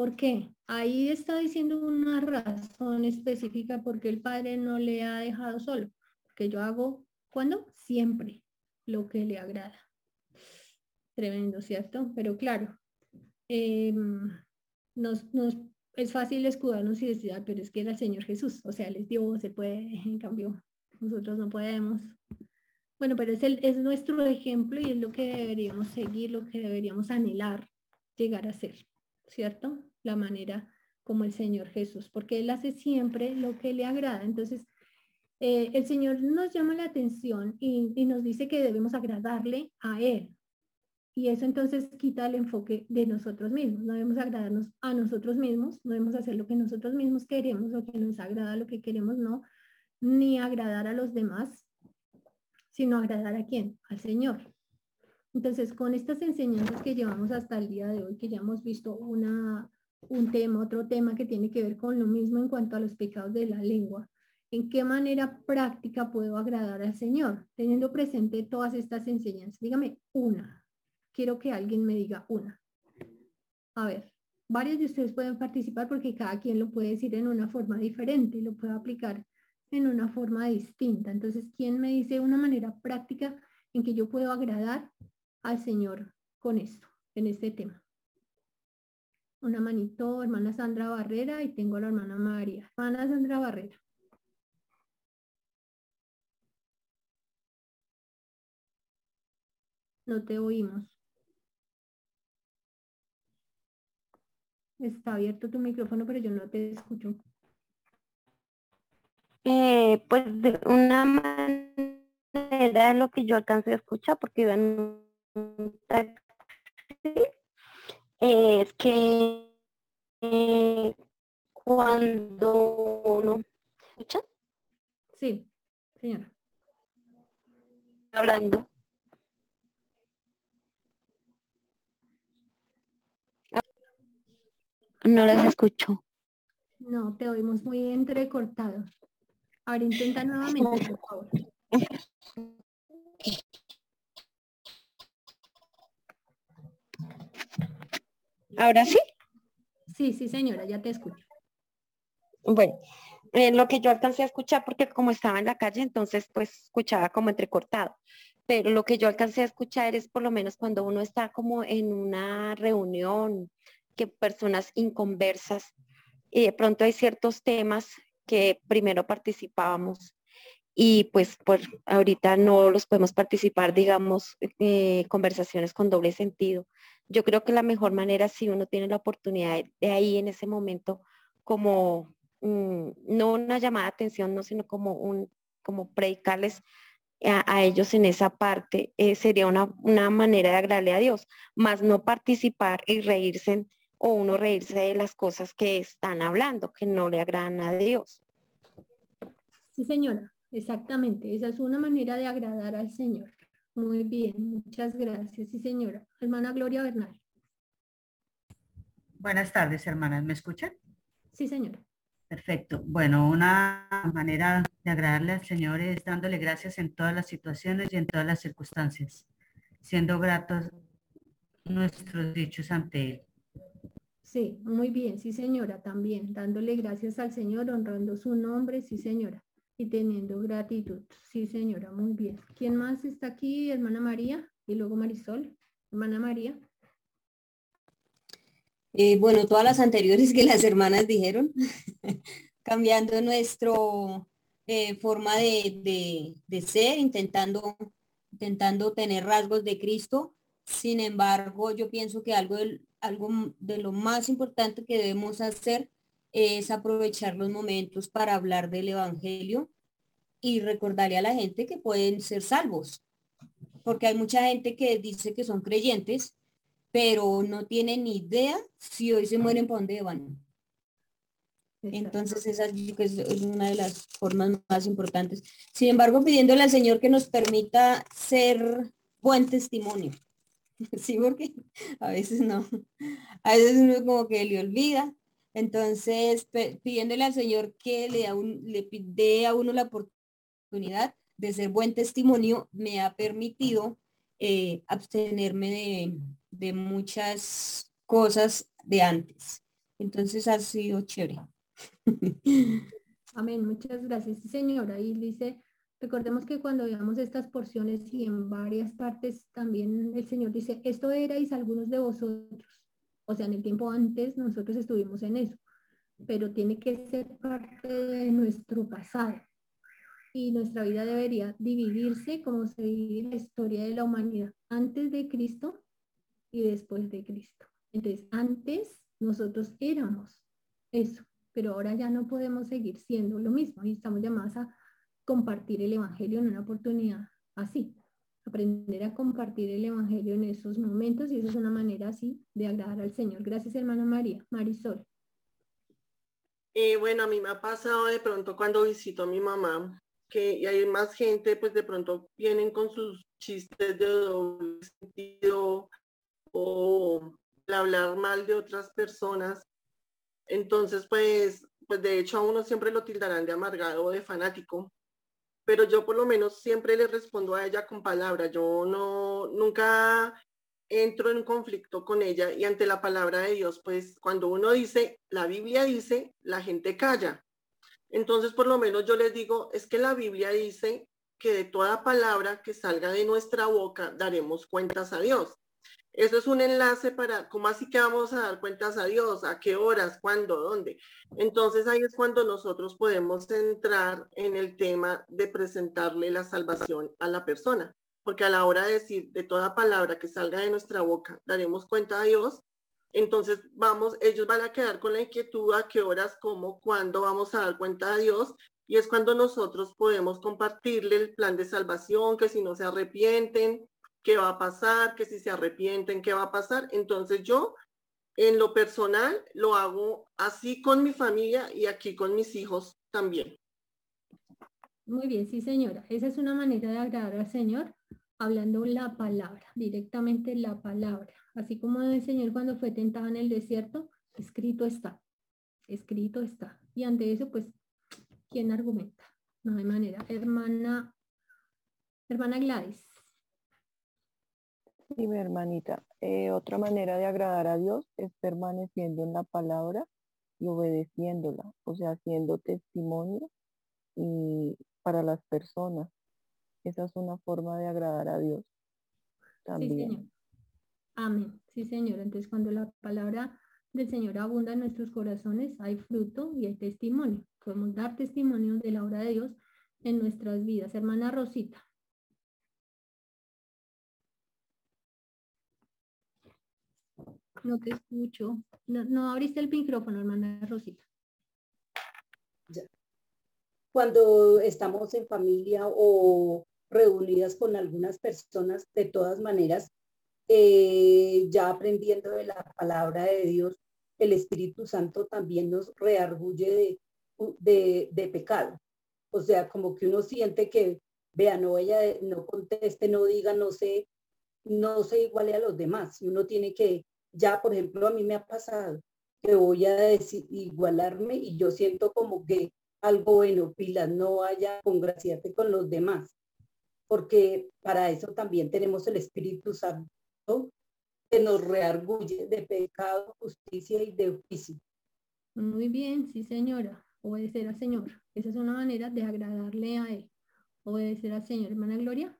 ¿Por qué? Ahí está diciendo una razón específica porque el Padre no le ha dejado solo. Porque yo hago, ¿cuándo? Siempre lo que le agrada. Tremendo, ¿cierto? Pero claro, em, nos, es fácil escudarnos y decir, "Ah, pero es que era el Señor Jesús, o sea, Él es Dios, se puede, en cambio, nosotros no podemos. Bueno, pero es, el, es nuestro ejemplo y es lo que deberíamos seguir, lo que deberíamos anhelar, llegar a ser, ¿cierto? La manera como el Señor Jesús, porque Él hace siempre lo que le agrada. Entonces, eh, el Señor nos llama la atención y, nos dice que debemos agradarle a Él, y eso entonces quita el enfoque de nosotros mismos. No debemos agradarnos a nosotros mismos, no debemos hacer lo que nosotros mismos queremos, lo que nos agrada, lo que queremos, no, ni agradar a los demás, sino agradar a quién? Al Señor. Entonces, con estas enseñanzas que llevamos hasta el día de hoy, que ya hemos visto una, un tema, otro tema que tiene que ver con lo mismo en cuanto a los pecados de la lengua, ¿en qué manera práctica puedo agradar al Señor? Teniendo presente todas estas enseñanzas. Dígame una, quiero que alguien me diga una. A ver, varios de ustedes pueden participar porque cada quien lo puede decir en una forma diferente, lo puede aplicar en una forma distinta. Entonces, ¿quién me dice una manera práctica en que yo puedo agradar al Señor con esto, en este tema? Una manito, hermana Sandra Barrera, y tengo a la hermana María. Hermana Sandra Barrera. No te oímos. Está abierto tu micrófono, pero yo no te escucho. Eh, pues de una manera lo que yo alcancé a escuchar, porque iba en un es que eh, cuando uno escucha Sí, señora. hablando no las escucho No, te oímos muy entrecortado. Ahora intenta nuevamente, por favor. *laughs* ahora sí Sí, sí, señora, ya te escucho. Bueno, eh, lo que yo alcancé a escuchar, porque como estaba en la calle, entonces pues escuchaba como entrecortado. Pero lo que yo alcancé a escuchar es por lo menos cuando uno está como en una reunión, que personas inconversas, y de pronto hay ciertos temas que primero participábamos y pues por ahorita no los podemos participar, digamos, eh, conversaciones con doble sentido. Yo creo que la mejor manera, si uno tiene la oportunidad de ahí en ese momento, como mm, no una llamada de atención, no, sino como un, como predicarles a, ellos en esa parte, eh, sería una, una manera de agradarle a Dios, más no participar y reírse o uno reírse de las cosas que están hablando, que no le agradan a Dios. Sí, señora, exactamente. Esa es una manera de agradar al Señor. Muy bien, muchas gracias. Sí, señora. Hermana Gloria Bernal. Buenas tardes, hermanas. ¿Me escuchan? Sí, señora. Perfecto. Bueno, una manera de agradarle al Señor es dándole gracias en todas las situaciones y en todas las circunstancias, siendo gratos nuestros dichos ante Él. Sí, muy bien, sí, señora, también. Dándole gracias al Señor, honrando su nombre, sí, señora. Y teniendo gratitud. Sí, señora, muy bien. ¿Quién más está aquí? Hermana María y luego Marisol. Hermana María. Eh, bueno, todas las anteriores que las hermanas dijeron, *laughs* cambiando nuestro eh, forma de, de, ser, intentando, intentando tener rasgos de Cristo. Sin embargo, yo pienso que algo, algo de lo más importante que debemos hacer es aprovechar los momentos para hablar del Evangelio y recordarle a la gente que pueden ser salvos. Porque hay mucha gente que dice que son creyentes, pero no tienen ni idea si hoy se mueren por dónde van. Entonces esa es una de las formas más importantes. Sin embargo, pidiéndole al Señor que nos permita ser buen testimonio. *laughs* Sí, porque a veces no. A veces uno como que le olvida. Entonces, pidiéndole al Señor que le, dé a uno la oportunidad de ser buen testimonio, me ha permitido eh, abstenerme de, de muchas cosas de antes. Entonces ha sido chévere. Amén, muchas gracias, señora. Y dice, recordemos que cuando veamos estas porciones y en varias partes también el Señor dice, esto erais algunos de vosotros. O sea, en el tiempo antes nosotros estuvimos en eso, pero tiene que ser parte de nuestro pasado. Y nuestra vida debería dividirse como se divide la historia de la humanidad antes de Cristo y después de Cristo. Entonces, antes nosotros éramos eso, pero ahora ya no podemos seguir siendo lo mismo y estamos llamados a compartir el Evangelio en una oportunidad así, aprender a compartir el Evangelio en esos momentos y esa es una manera así de agradar al Señor. Gracias, hermana María. Marisol. Eh, bueno, a mí me ha pasado de pronto cuando visito a mi mamá, que hay más gente, pues de pronto vienen con sus chistes de doble sentido o hablar mal de otras personas entonces, pues, pues de hecho a uno siempre lo tildarán de amargado o de fanático, pero yo por lo menos siempre le respondo a ella con palabra. Yo no, nunca entro en conflicto con ella y ante la palabra de Dios, pues cuando uno dice, la Biblia dice, la gente calla. Entonces, por lo menos yo les digo, es que la Biblia dice que de toda palabra que salga de nuestra boca daremos cuentas a Dios. Eso es un enlace para, ¿cómo así que vamos a dar cuentas a Dios? ¿A qué horas? ¿Cuándo? ¿Dónde? Entonces ahí es cuando nosotros podemos entrar en el tema de presentarle la salvación a la persona. Porque a la hora de decir de toda palabra que salga de nuestra boca, daremos cuenta a Dios. Entonces vamos, ellos van a quedar con la inquietud a qué horas, cómo, cuándo vamos a dar cuenta a Dios. Y es cuando nosotros podemos compartirle el plan de salvación, que si no se arrepienten, qué va a pasar, que si se arrepienten, qué va a pasar. Entonces yo, en lo personal, lo hago así con mi familia y aquí con mis hijos también. Muy bien, sí señora. Esa es una manera de agradar al Señor, hablando la palabra, directamente la palabra. Así como el Señor cuando fue tentado en el desierto, escrito está, escrito está. Y ante eso, pues, ¿quién argumenta? No hay manera. Hermana, hermana Gladys. Sí, mi hermanita. Eh, otra manera de agradar a Dios es permaneciendo en la palabra y obedeciéndola, o sea, haciendo testimonio y para las personas. Esa es una forma de agradar a Dios también. Sí, señor. Amén. Sí, señor. Entonces, cuando la palabra del Señor abunda en nuestros corazones, hay fruto y hay testimonio. Podemos dar testimonio de la obra de Dios en nuestras vidas. Hermana Rosita. No te escucho. No, abriste el micrófono, hermana Rosita. Cuando estamos en familia o reunidas con algunas personas, de todas maneras, eh, ya aprendiendo de la palabra de Dios, el Espíritu Santo también nos reargulle de, de, pecado. O sea, como que uno siente que, vea, no vaya, no conteste, no diga, no sé, no se iguale a los demás. Y uno tiene que ya, por ejemplo, a mí me ha pasado que voy a decir, igualarme y yo siento como que algo bueno, pilas, no vaya congraciarte con los demás, porque para eso también tenemos el Espíritu Santo que nos reargulle de pecado, justicia y de juicio. Muy bien, sí señora, obedecer al Señor. Esa es una manera de agradarle a Él. Obedecer al Señor, hermana Gloria.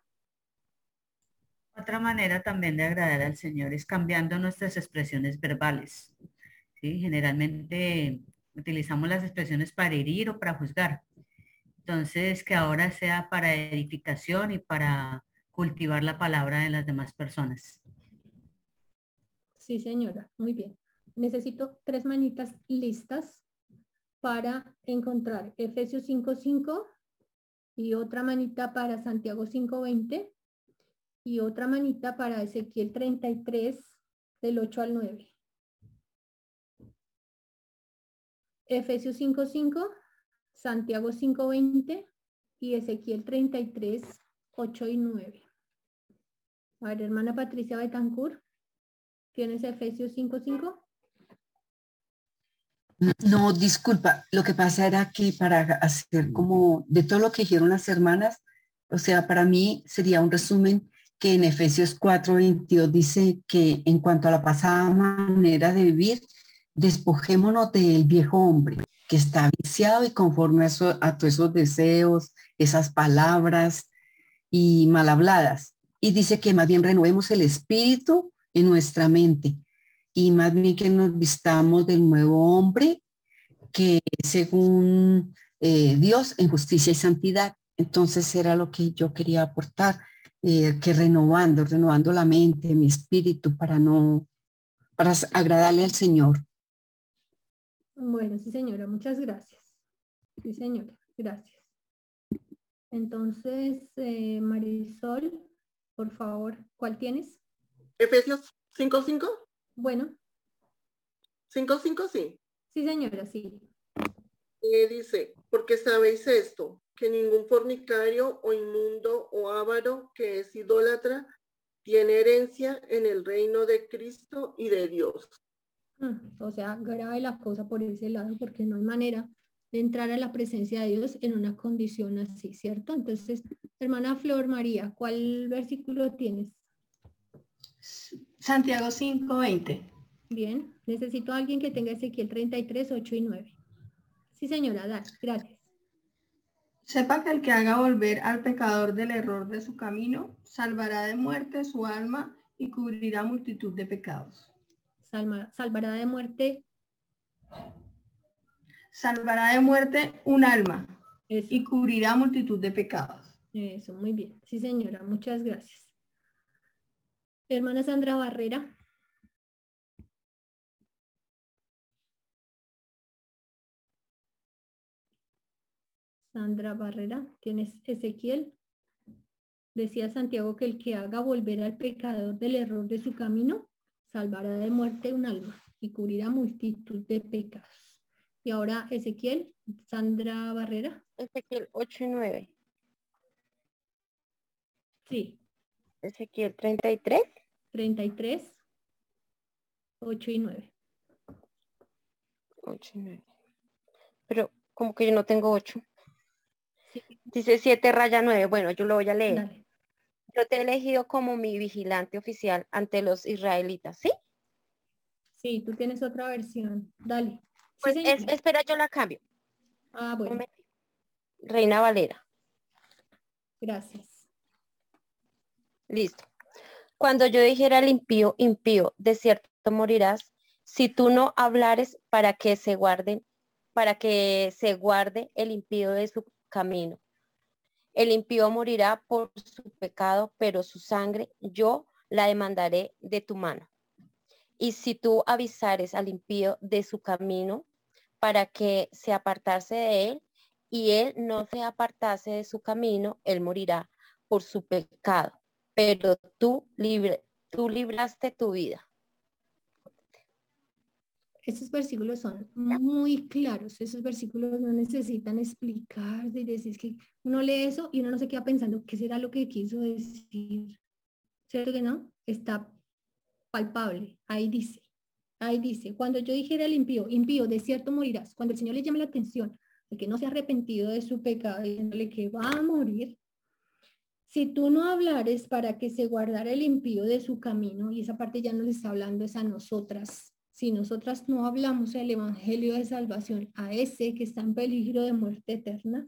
Otra manera también de agradar al Señor es cambiando nuestras expresiones verbales. ¿sí? Generalmente utilizamos las expresiones para herir o para juzgar. Entonces, que ahora sea para edificación y para cultivar la palabra de las demás personas. Sí, señora, muy bien. Necesito tres manitas listas para encontrar Efesios 5.5 y otra manita para Santiago 5.20 y otra manita para Ezequiel 33 del 8 al 9. Efesios 5.5, Santiago 5.20 y Ezequiel 33, 8 y 9. A ver, hermana Patricia Betancourt, ¿tienes Efesios 5.5? No, disculpa, lo que pasa era que para hacer como de todo lo que dijeron las hermanas, o sea, para mí sería un resumen que en Efesios 4:22 dice que en cuanto a la pasada manera de vivir, despojémonos del viejo hombre que está viciado y conforme a, a todos esos deseos, esas palabras y mal habladas. Y dice que más bien renovemos el espíritu en nuestra mente y más bien que nos vistamos del nuevo hombre que según eh, Dios en justicia y santidad. Entonces era lo que yo quería aportar, eh, que renovando, renovando la mente, mi espíritu para no, para agradarle al Señor. Bueno, sí señora, muchas gracias. Sí señora, gracias. Entonces, eh, Marisol, por favor, ¿cuál tienes? Efesios 5.5. Bueno. 5.5, sí. Sí, señora, sí. Eh, dice, porque sabéis esto, que ningún fornicario o inmundo o avaro que es idólatra tiene herencia en el reino de Cristo y de Dios. Mm, o sea, grave la cosa por ese lado, porque no hay manera de entrar a la presencia de Dios en una condición así, ¿cierto? Entonces, hermana Flor María, ¿cuál versículo tienes? Santiago 5:20. Bien, necesito a alguien que tenga Ezequiel 33, 8 y 9. Sí, señora, da, gracias. Sepa que el que haga volver al pecador del error de su camino, salvará de muerte su alma y cubrirá multitud de pecados. salvará de muerte. Salvará de muerte un alma y cubrirá multitud de pecados. Eso, muy bien. Sí, señora, muchas gracias. Hermana Sandra Barrera. Sandra Barrera, tienes Ezequiel. Decía Santiago que el que haga volver al pecador del error de su camino, salvará de muerte un alma y cubrirá multitud de pecados. Y ahora Ezequiel, Sandra Barrera. Ezequiel 8 y 9. Sí. Ezequiel 33. 33, 8 y 9. 8 y 9. Pero como que yo no tengo 8. Dice 7 raya 9. Bueno, yo lo voy a leer. Yo te he elegido como mi vigilante oficial ante los israelitas, ¿sí? Sí, tú tienes otra versión. Dale. Pues espera, yo la cambio. Ah, bueno. Reina Valera. Gracias. Listo. Cuando yo dijera al impío, impío, de cierto morirás, si tú no hablares para que se guarden, para que se guarde el impío de su camino. El impío morirá por su pecado, pero su sangre yo la demandaré de tu mano. Y si tú avisares al impío de su camino para que se apartase de él, y él no se apartase de su camino, él morirá por su pecado pero tú, libre, tú libraste tu vida. Estos versículos son muy claros, esos versículos no necesitan explicar, de decir que uno lee eso y uno no se queda pensando qué será lo que quiso decir. ¿Cierto que no? Está palpable, ahí dice, ahí dice, cuando yo dijera al impío, impío, de cierto morirás, cuando el Señor le llame la atención de que no se ha arrepentido de su pecado, diciéndole que va a morir, si tú no hablares para que se guardara el impío de su camino, y esa parte ya nos está hablando es a nosotras, si nosotras no hablamos el evangelio de salvación a ese que está en peligro de muerte eterna,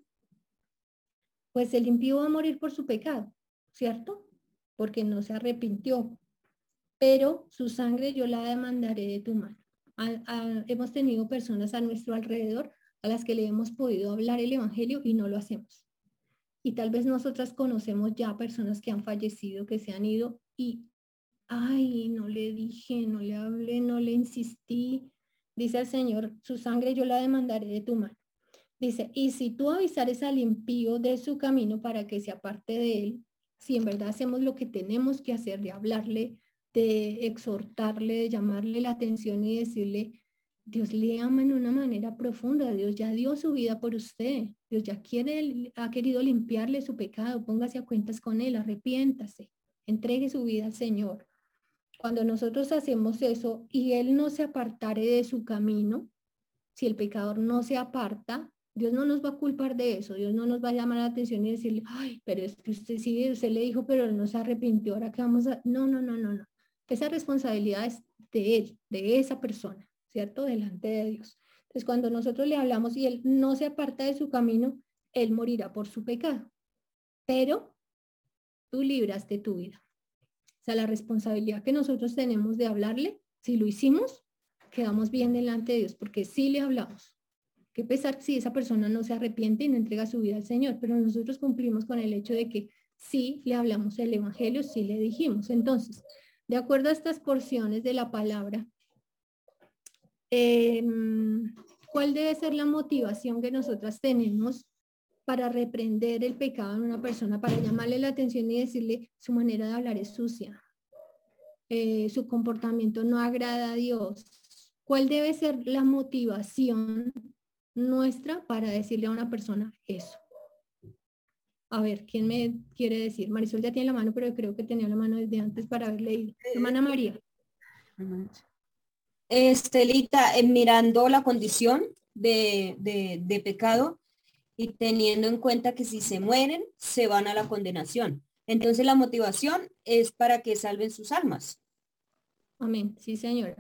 pues el impío va a morir por su pecado, ¿cierto? porque no se arrepintió, pero su sangre yo la demandaré de tu mano. hemos tenido personas a nuestro alrededor a las que le hemos podido hablar el Evangelio y no lo hacemos. Y tal vez nosotras conocemos ya personas que han fallecido, que se han ido y, ay, no le dije, no le hablé, no le insistí. Dice el Señor, su sangre yo la demandaré de tu mano. Dice, y si tú avisares al impío de su camino para que se aparte de él, si en verdad hacemos lo que tenemos que hacer de hablarle, de exhortarle, de llamarle la atención y decirle, Dios le ama en una manera profunda, Dios ya dio su vida por usted, Dios ya quiere, ha querido limpiarle su pecado, póngase a cuentas con él, arrepiéntase, entregue su vida al Señor. Cuando nosotros hacemos eso y él no se apartare de su camino, si el pecador no se aparta, Dios no nos va a culpar de eso, Dios no nos va a llamar la atención y decirle, ay, pero es que usted sí, usted le dijo, pero no se arrepintió, ahora que vamos a... No, no, no, no, no. Esa responsabilidad es de él, de esa persona. ¿cierto? Delante de Dios. Entonces, cuando nosotros le hablamos y él no se aparta de su camino, él morirá por su pecado. Pero tú libraste tu vida. O sea, la responsabilidad que nosotros tenemos de hablarle, si lo hicimos, quedamos bien delante de Dios, porque sí le hablamos. Que pesar si esa persona no se arrepiente y no entrega su vida al Señor, pero nosotros cumplimos con el hecho de que sí le hablamos el Evangelio, sí le dijimos. Entonces, de acuerdo a estas porciones de la palabra, Em, ¿Cuál debe ser la motivación que nosotras tenemos para reprender el pecado en una persona, para llamarle la atención y decirle su manera de hablar es sucia, eh, su comportamiento no agrada a Dios? ¿Cuál debe ser la motivación nuestra para decirle a una persona eso? A ver, ¿quién me quiere decir? Marisol ya tiene la mano, pero creo que tenía la mano desde antes para haber leído. Hermana María. Estelita, eh, mirando la condición de, de, pecado y teniendo en cuenta que si se mueren, se van a la condenación. Entonces la motivación es para que salven sus almas. Amén, sí señora.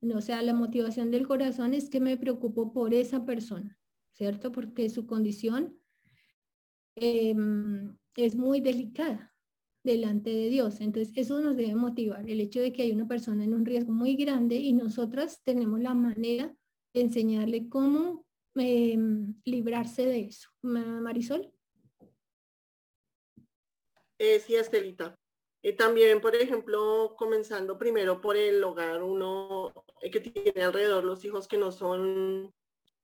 No, sea, la motivación del corazón es que me preocupo por esa persona, ¿cierto? Porque su condición em, es muy delicada delante de Dios. Entonces, eso nos debe motivar, el hecho de que hay una persona en un riesgo muy grande y nosotras tenemos la manera de enseñarle cómo em, librarse de eso. Marisol. Eh, sí, Estelita. Eh, también, por ejemplo, comenzando primero por el hogar, uno eh, que tiene alrededor los hijos que no son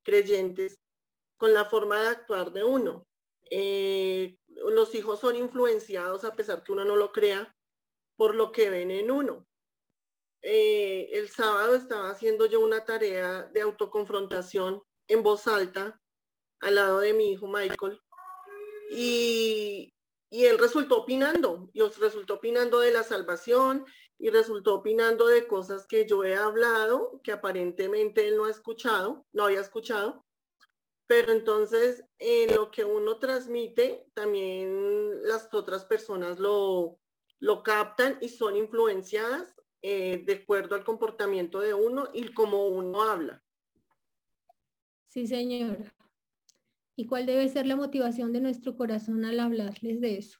creyentes, con la forma de actuar de uno. Eh, los hijos son influenciados, a pesar que uno no lo crea, por lo que ven en uno. El sábado estaba haciendo yo una tarea de autoconfrontación en voz alta al lado de mi hijo Michael y, y él resultó opinando, y resultó opinando de la salvación y resultó opinando de cosas que yo he hablado que aparentemente él no ha escuchado, no había escuchado pero entonces en lo que uno transmite, también las otras personas lo, lo captan y son influenciadas eh, de acuerdo al comportamiento de uno y como uno habla. Sí, señora. ¿Y cuál debe ser la motivación de nuestro corazón al hablarles de eso?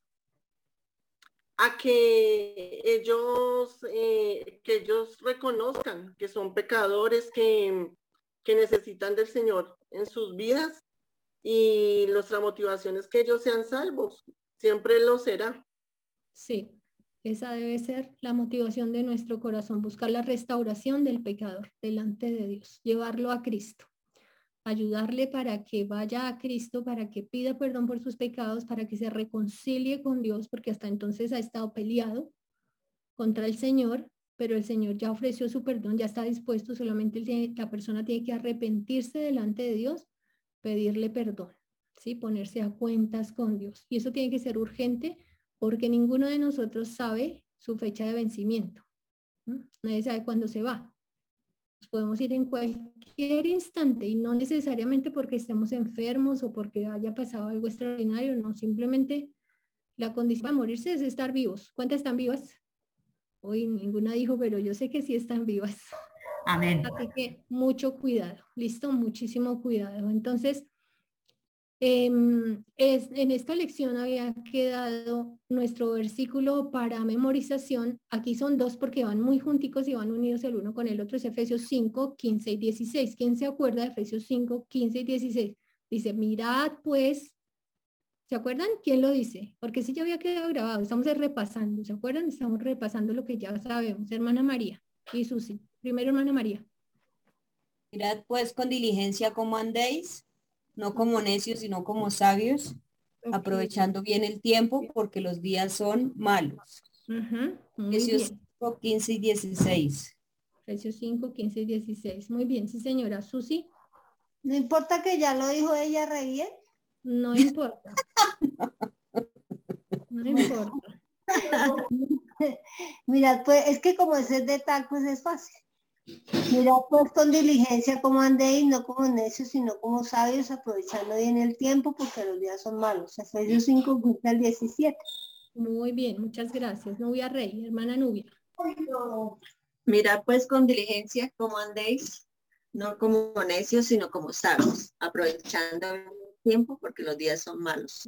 A que ellos, eh, que ellos reconozcan que son pecadores, que, que necesitan del Señor en sus vidas y nuestra motivación es que ellos sean salvos. Siempre lo será. Sí, esa debe ser la motivación de nuestro corazón, buscar la restauración del pecador delante de Dios, llevarlo a Cristo, ayudarle para que vaya a Cristo, para que pida perdón por sus pecados, para que se reconcilie con Dios, porque hasta entonces ha estado peleado contra el Señor pero el Señor ya ofreció su perdón, ya está dispuesto, solamente la persona tiene que arrepentirse delante de Dios, pedirle perdón, ¿sí? ponerse a cuentas con Dios. Y eso tiene que ser urgente porque ninguno de nosotros sabe su fecha de vencimiento. Nadie sabe cuándo se va. Podemos ir en cualquier instante y no necesariamente porque estemos enfermos o porque haya pasado algo extraordinario, no, simplemente la condición para morirse es estar vivos. ¿Cuántas están vivas? Hoy ninguna dijo, pero yo sé que sí están vivas. Amén. Así que mucho cuidado, listo, muchísimo cuidado. Entonces, Em, en esta lección había quedado nuestro versículo para memorización. Aquí son dos porque van muy junticos y van unidos el uno con el otro. Es Efesios 5, 15 y 16. ¿Quién se acuerda de Efesios 5, 15 y 16? Dice, mirad pues, ¿se acuerdan? ¿Quién lo dice? Porque si ya había quedado grabado, estamos repasando, ¿se acuerdan? Estamos repasando lo que ya sabemos. Hermana María y Susi. Primero, hermana María. Mirad pues con diligencia cómo andéis no como necios, sino como sabios, aprovechando bien el tiempo porque los días son malos. Efesios 5, 15 y 16. Efesios 5, 15 y 16. Muy bien, sí señora. Susi. No importa que ya lo dijo ella, Reyes. No importa. no importa. *laughs* Mira, pues es que como ese de tal, pues es fácil. Mira pues con diligencia como andéis, no como necios, sino como sabios, aprovechando bien el tiempo, porque los días son malos. Efesios 5, 15 al 17. Muy bien, muchas gracias. Nubia Rey, hermana Nubia. Mira pues con diligencia como andéis, no como necios, sino como sabios, aprovechando el tiempo, porque los días son malos.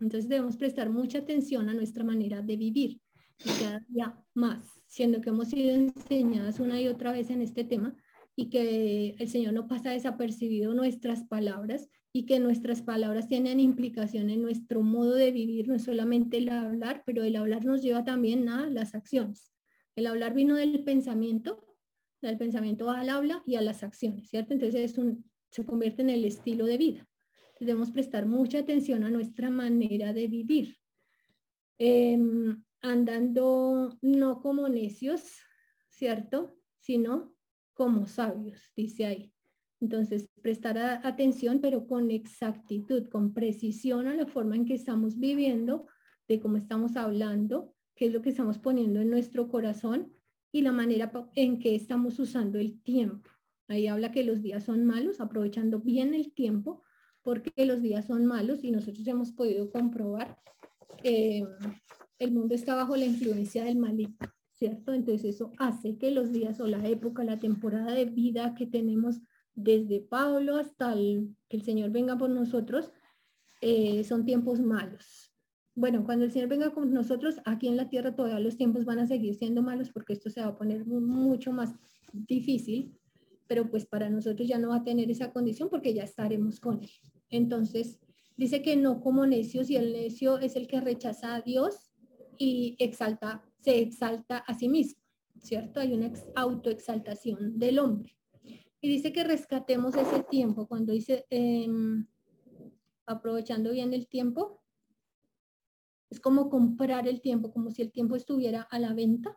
Entonces debemos prestar mucha atención a nuestra manera de vivir y cada día más siendo que hemos sido enseñadas una y otra vez en este tema y que el Señor no pasa desapercibido nuestras palabras y que nuestras palabras tienen implicación en nuestro modo de vivir, no solamente el hablar, pero el hablar nos lleva también a las acciones. El hablar vino del pensamiento, del pensamiento al habla y a las acciones, ¿cierto? Entonces es un, se convierte en el estilo de vida. Debemos prestar mucha atención a nuestra manera de vivir. Em, andando no como necios, ¿cierto? Sino como sabios, dice ahí. Entonces, prestar atención, pero con exactitud, con precisión a la forma en que estamos viviendo, de cómo estamos hablando, qué es lo que estamos poniendo en nuestro corazón y la manera en que estamos usando el tiempo. Ahí habla que los días son malos, aprovechando bien el tiempo, porque los días son malos y nosotros hemos podido comprobar eh, el mundo está bajo la influencia del maligno, ¿cierto? Entonces eso hace que los días o la época, la temporada de vida que tenemos desde Pablo hasta que el Señor venga por nosotros, eh, son tiempos malos. Bueno, cuando el Señor venga con nosotros, aquí en la tierra todavía los tiempos van a seguir siendo malos porque esto se va a poner mucho más difícil, pero pues para nosotros ya no va a tener esa condición porque ya estaremos con Él. Entonces, dice que no como necios y el necio es el que rechaza a Dios y exalta, se exalta a sí mismo, ¿cierto? Hay una autoexaltación del hombre. Y dice que rescatemos ese tiempo, cuando dice, em, aprovechando bien el tiempo, es como comprar el tiempo, como si el tiempo estuviera a la venta.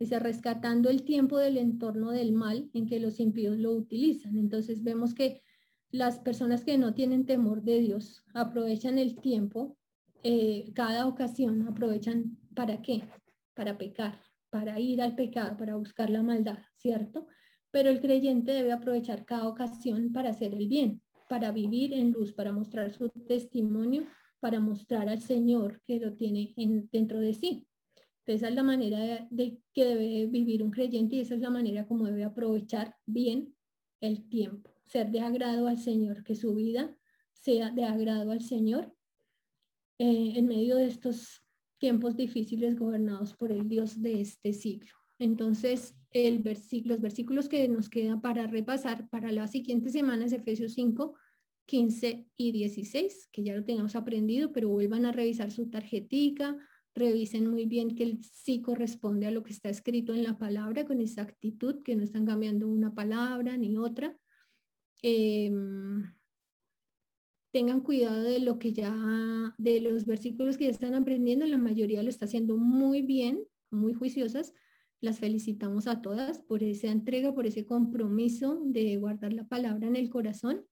Dice, rescatando el tiempo del entorno del mal en que los impíos lo utilizan. Entonces vemos que las personas que no tienen temor de Dios aprovechan el tiempo eh, cada ocasión aprovechan para qué? Para pecar, para ir al pecado, para buscar la maldad, ¿cierto? Pero el creyente debe aprovechar cada ocasión para hacer el bien, para vivir en luz, para mostrar su testimonio, para mostrar al Señor que lo tiene en, dentro de sí. Esa es la manera de, que debe vivir un creyente y esa es la manera como debe aprovechar bien el tiempo, ser de agrado al Señor, que su vida sea de agrado al Señor eh, en medio de estos tiempos difíciles gobernados por el Dios de este siglo. Entonces, el los versículos que nos quedan para repasar para la siguiente semana es Efesios 5, 15 y 16, que ya lo tenemos aprendido, pero vuelvan a revisar su tarjetica, revisen muy bien que sí corresponde a lo que está escrito en la palabra con exactitud, que no están cambiando una palabra ni otra. Em, tengan cuidado de lo que ya, de los versículos que ya están aprendiendo, la mayoría lo está haciendo muy bien, muy juiciosas. Las felicitamos a todas por esa entrega, por ese compromiso de guardar la palabra en el corazón.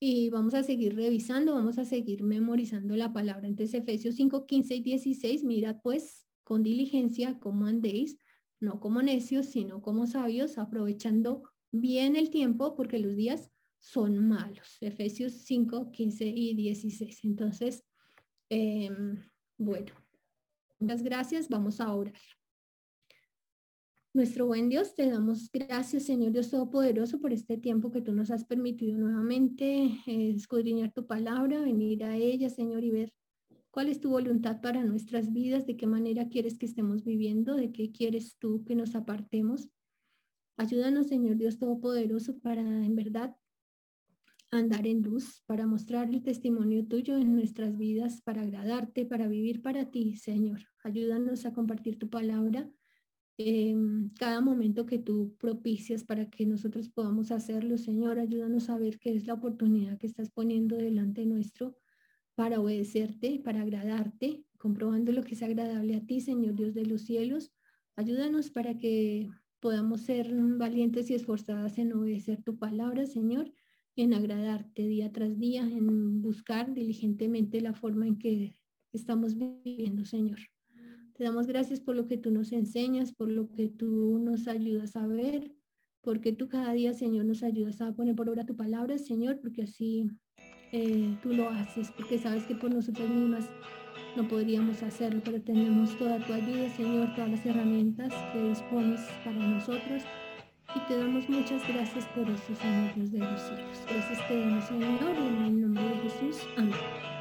Y vamos a seguir revisando, vamos a seguir memorizando la palabra. Entonces, Efesios 5, 15 y 16, mirad pues con diligencia cómo andéis, no como necios, sino como sabios, aprovechando bien el tiempo, porque los días son malos. Efesios 5, 15 y 16. Entonces, em, bueno, muchas gracias. Vamos a orar. Nuestro buen Dios, te damos gracias, Señor Dios Todopoderoso, por este tiempo que tú nos has permitido nuevamente eh, escudriñar tu palabra, venir a ella, Señor, y ver cuál es tu voluntad para nuestras vidas, de qué manera quieres que estemos viviendo, de qué quieres tú que nos apartemos. Ayúdanos, Señor Dios Todopoderoso, para en verdad andar en luz, para mostrar el testimonio tuyo en nuestras vidas, para agradarte, para vivir para ti, Señor. Ayúdanos a compartir tu palabra en cada momento que tú propicias para que nosotros podamos hacerlo, Señor. Ayúdanos a ver qué es la oportunidad que estás poniendo delante nuestro para obedecerte, para agradarte, comprobando lo que es agradable a ti, Señor Dios de los cielos. Ayúdanos para que podamos ser valientes y esforzadas en obedecer tu palabra, Señor, en agradarte día tras día, en buscar diligentemente la forma en que estamos viviendo, Señor. Te damos gracias por lo que tú nos enseñas, por lo que tú nos ayudas a ver, porque tú cada día, Señor, nos ayudas a poner por obra tu palabra, Señor, porque así eh, tú lo haces, porque sabes que por nosotras mismas no podríamos hacerlo, pero tenemos toda tu ayuda, Señor, todas las herramientas que dispones para nosotros. Y te damos muchas gracias por eso, Señor Dios de los cielos. Gracias te damos, Señor, en el nombre de Jesús. Amén.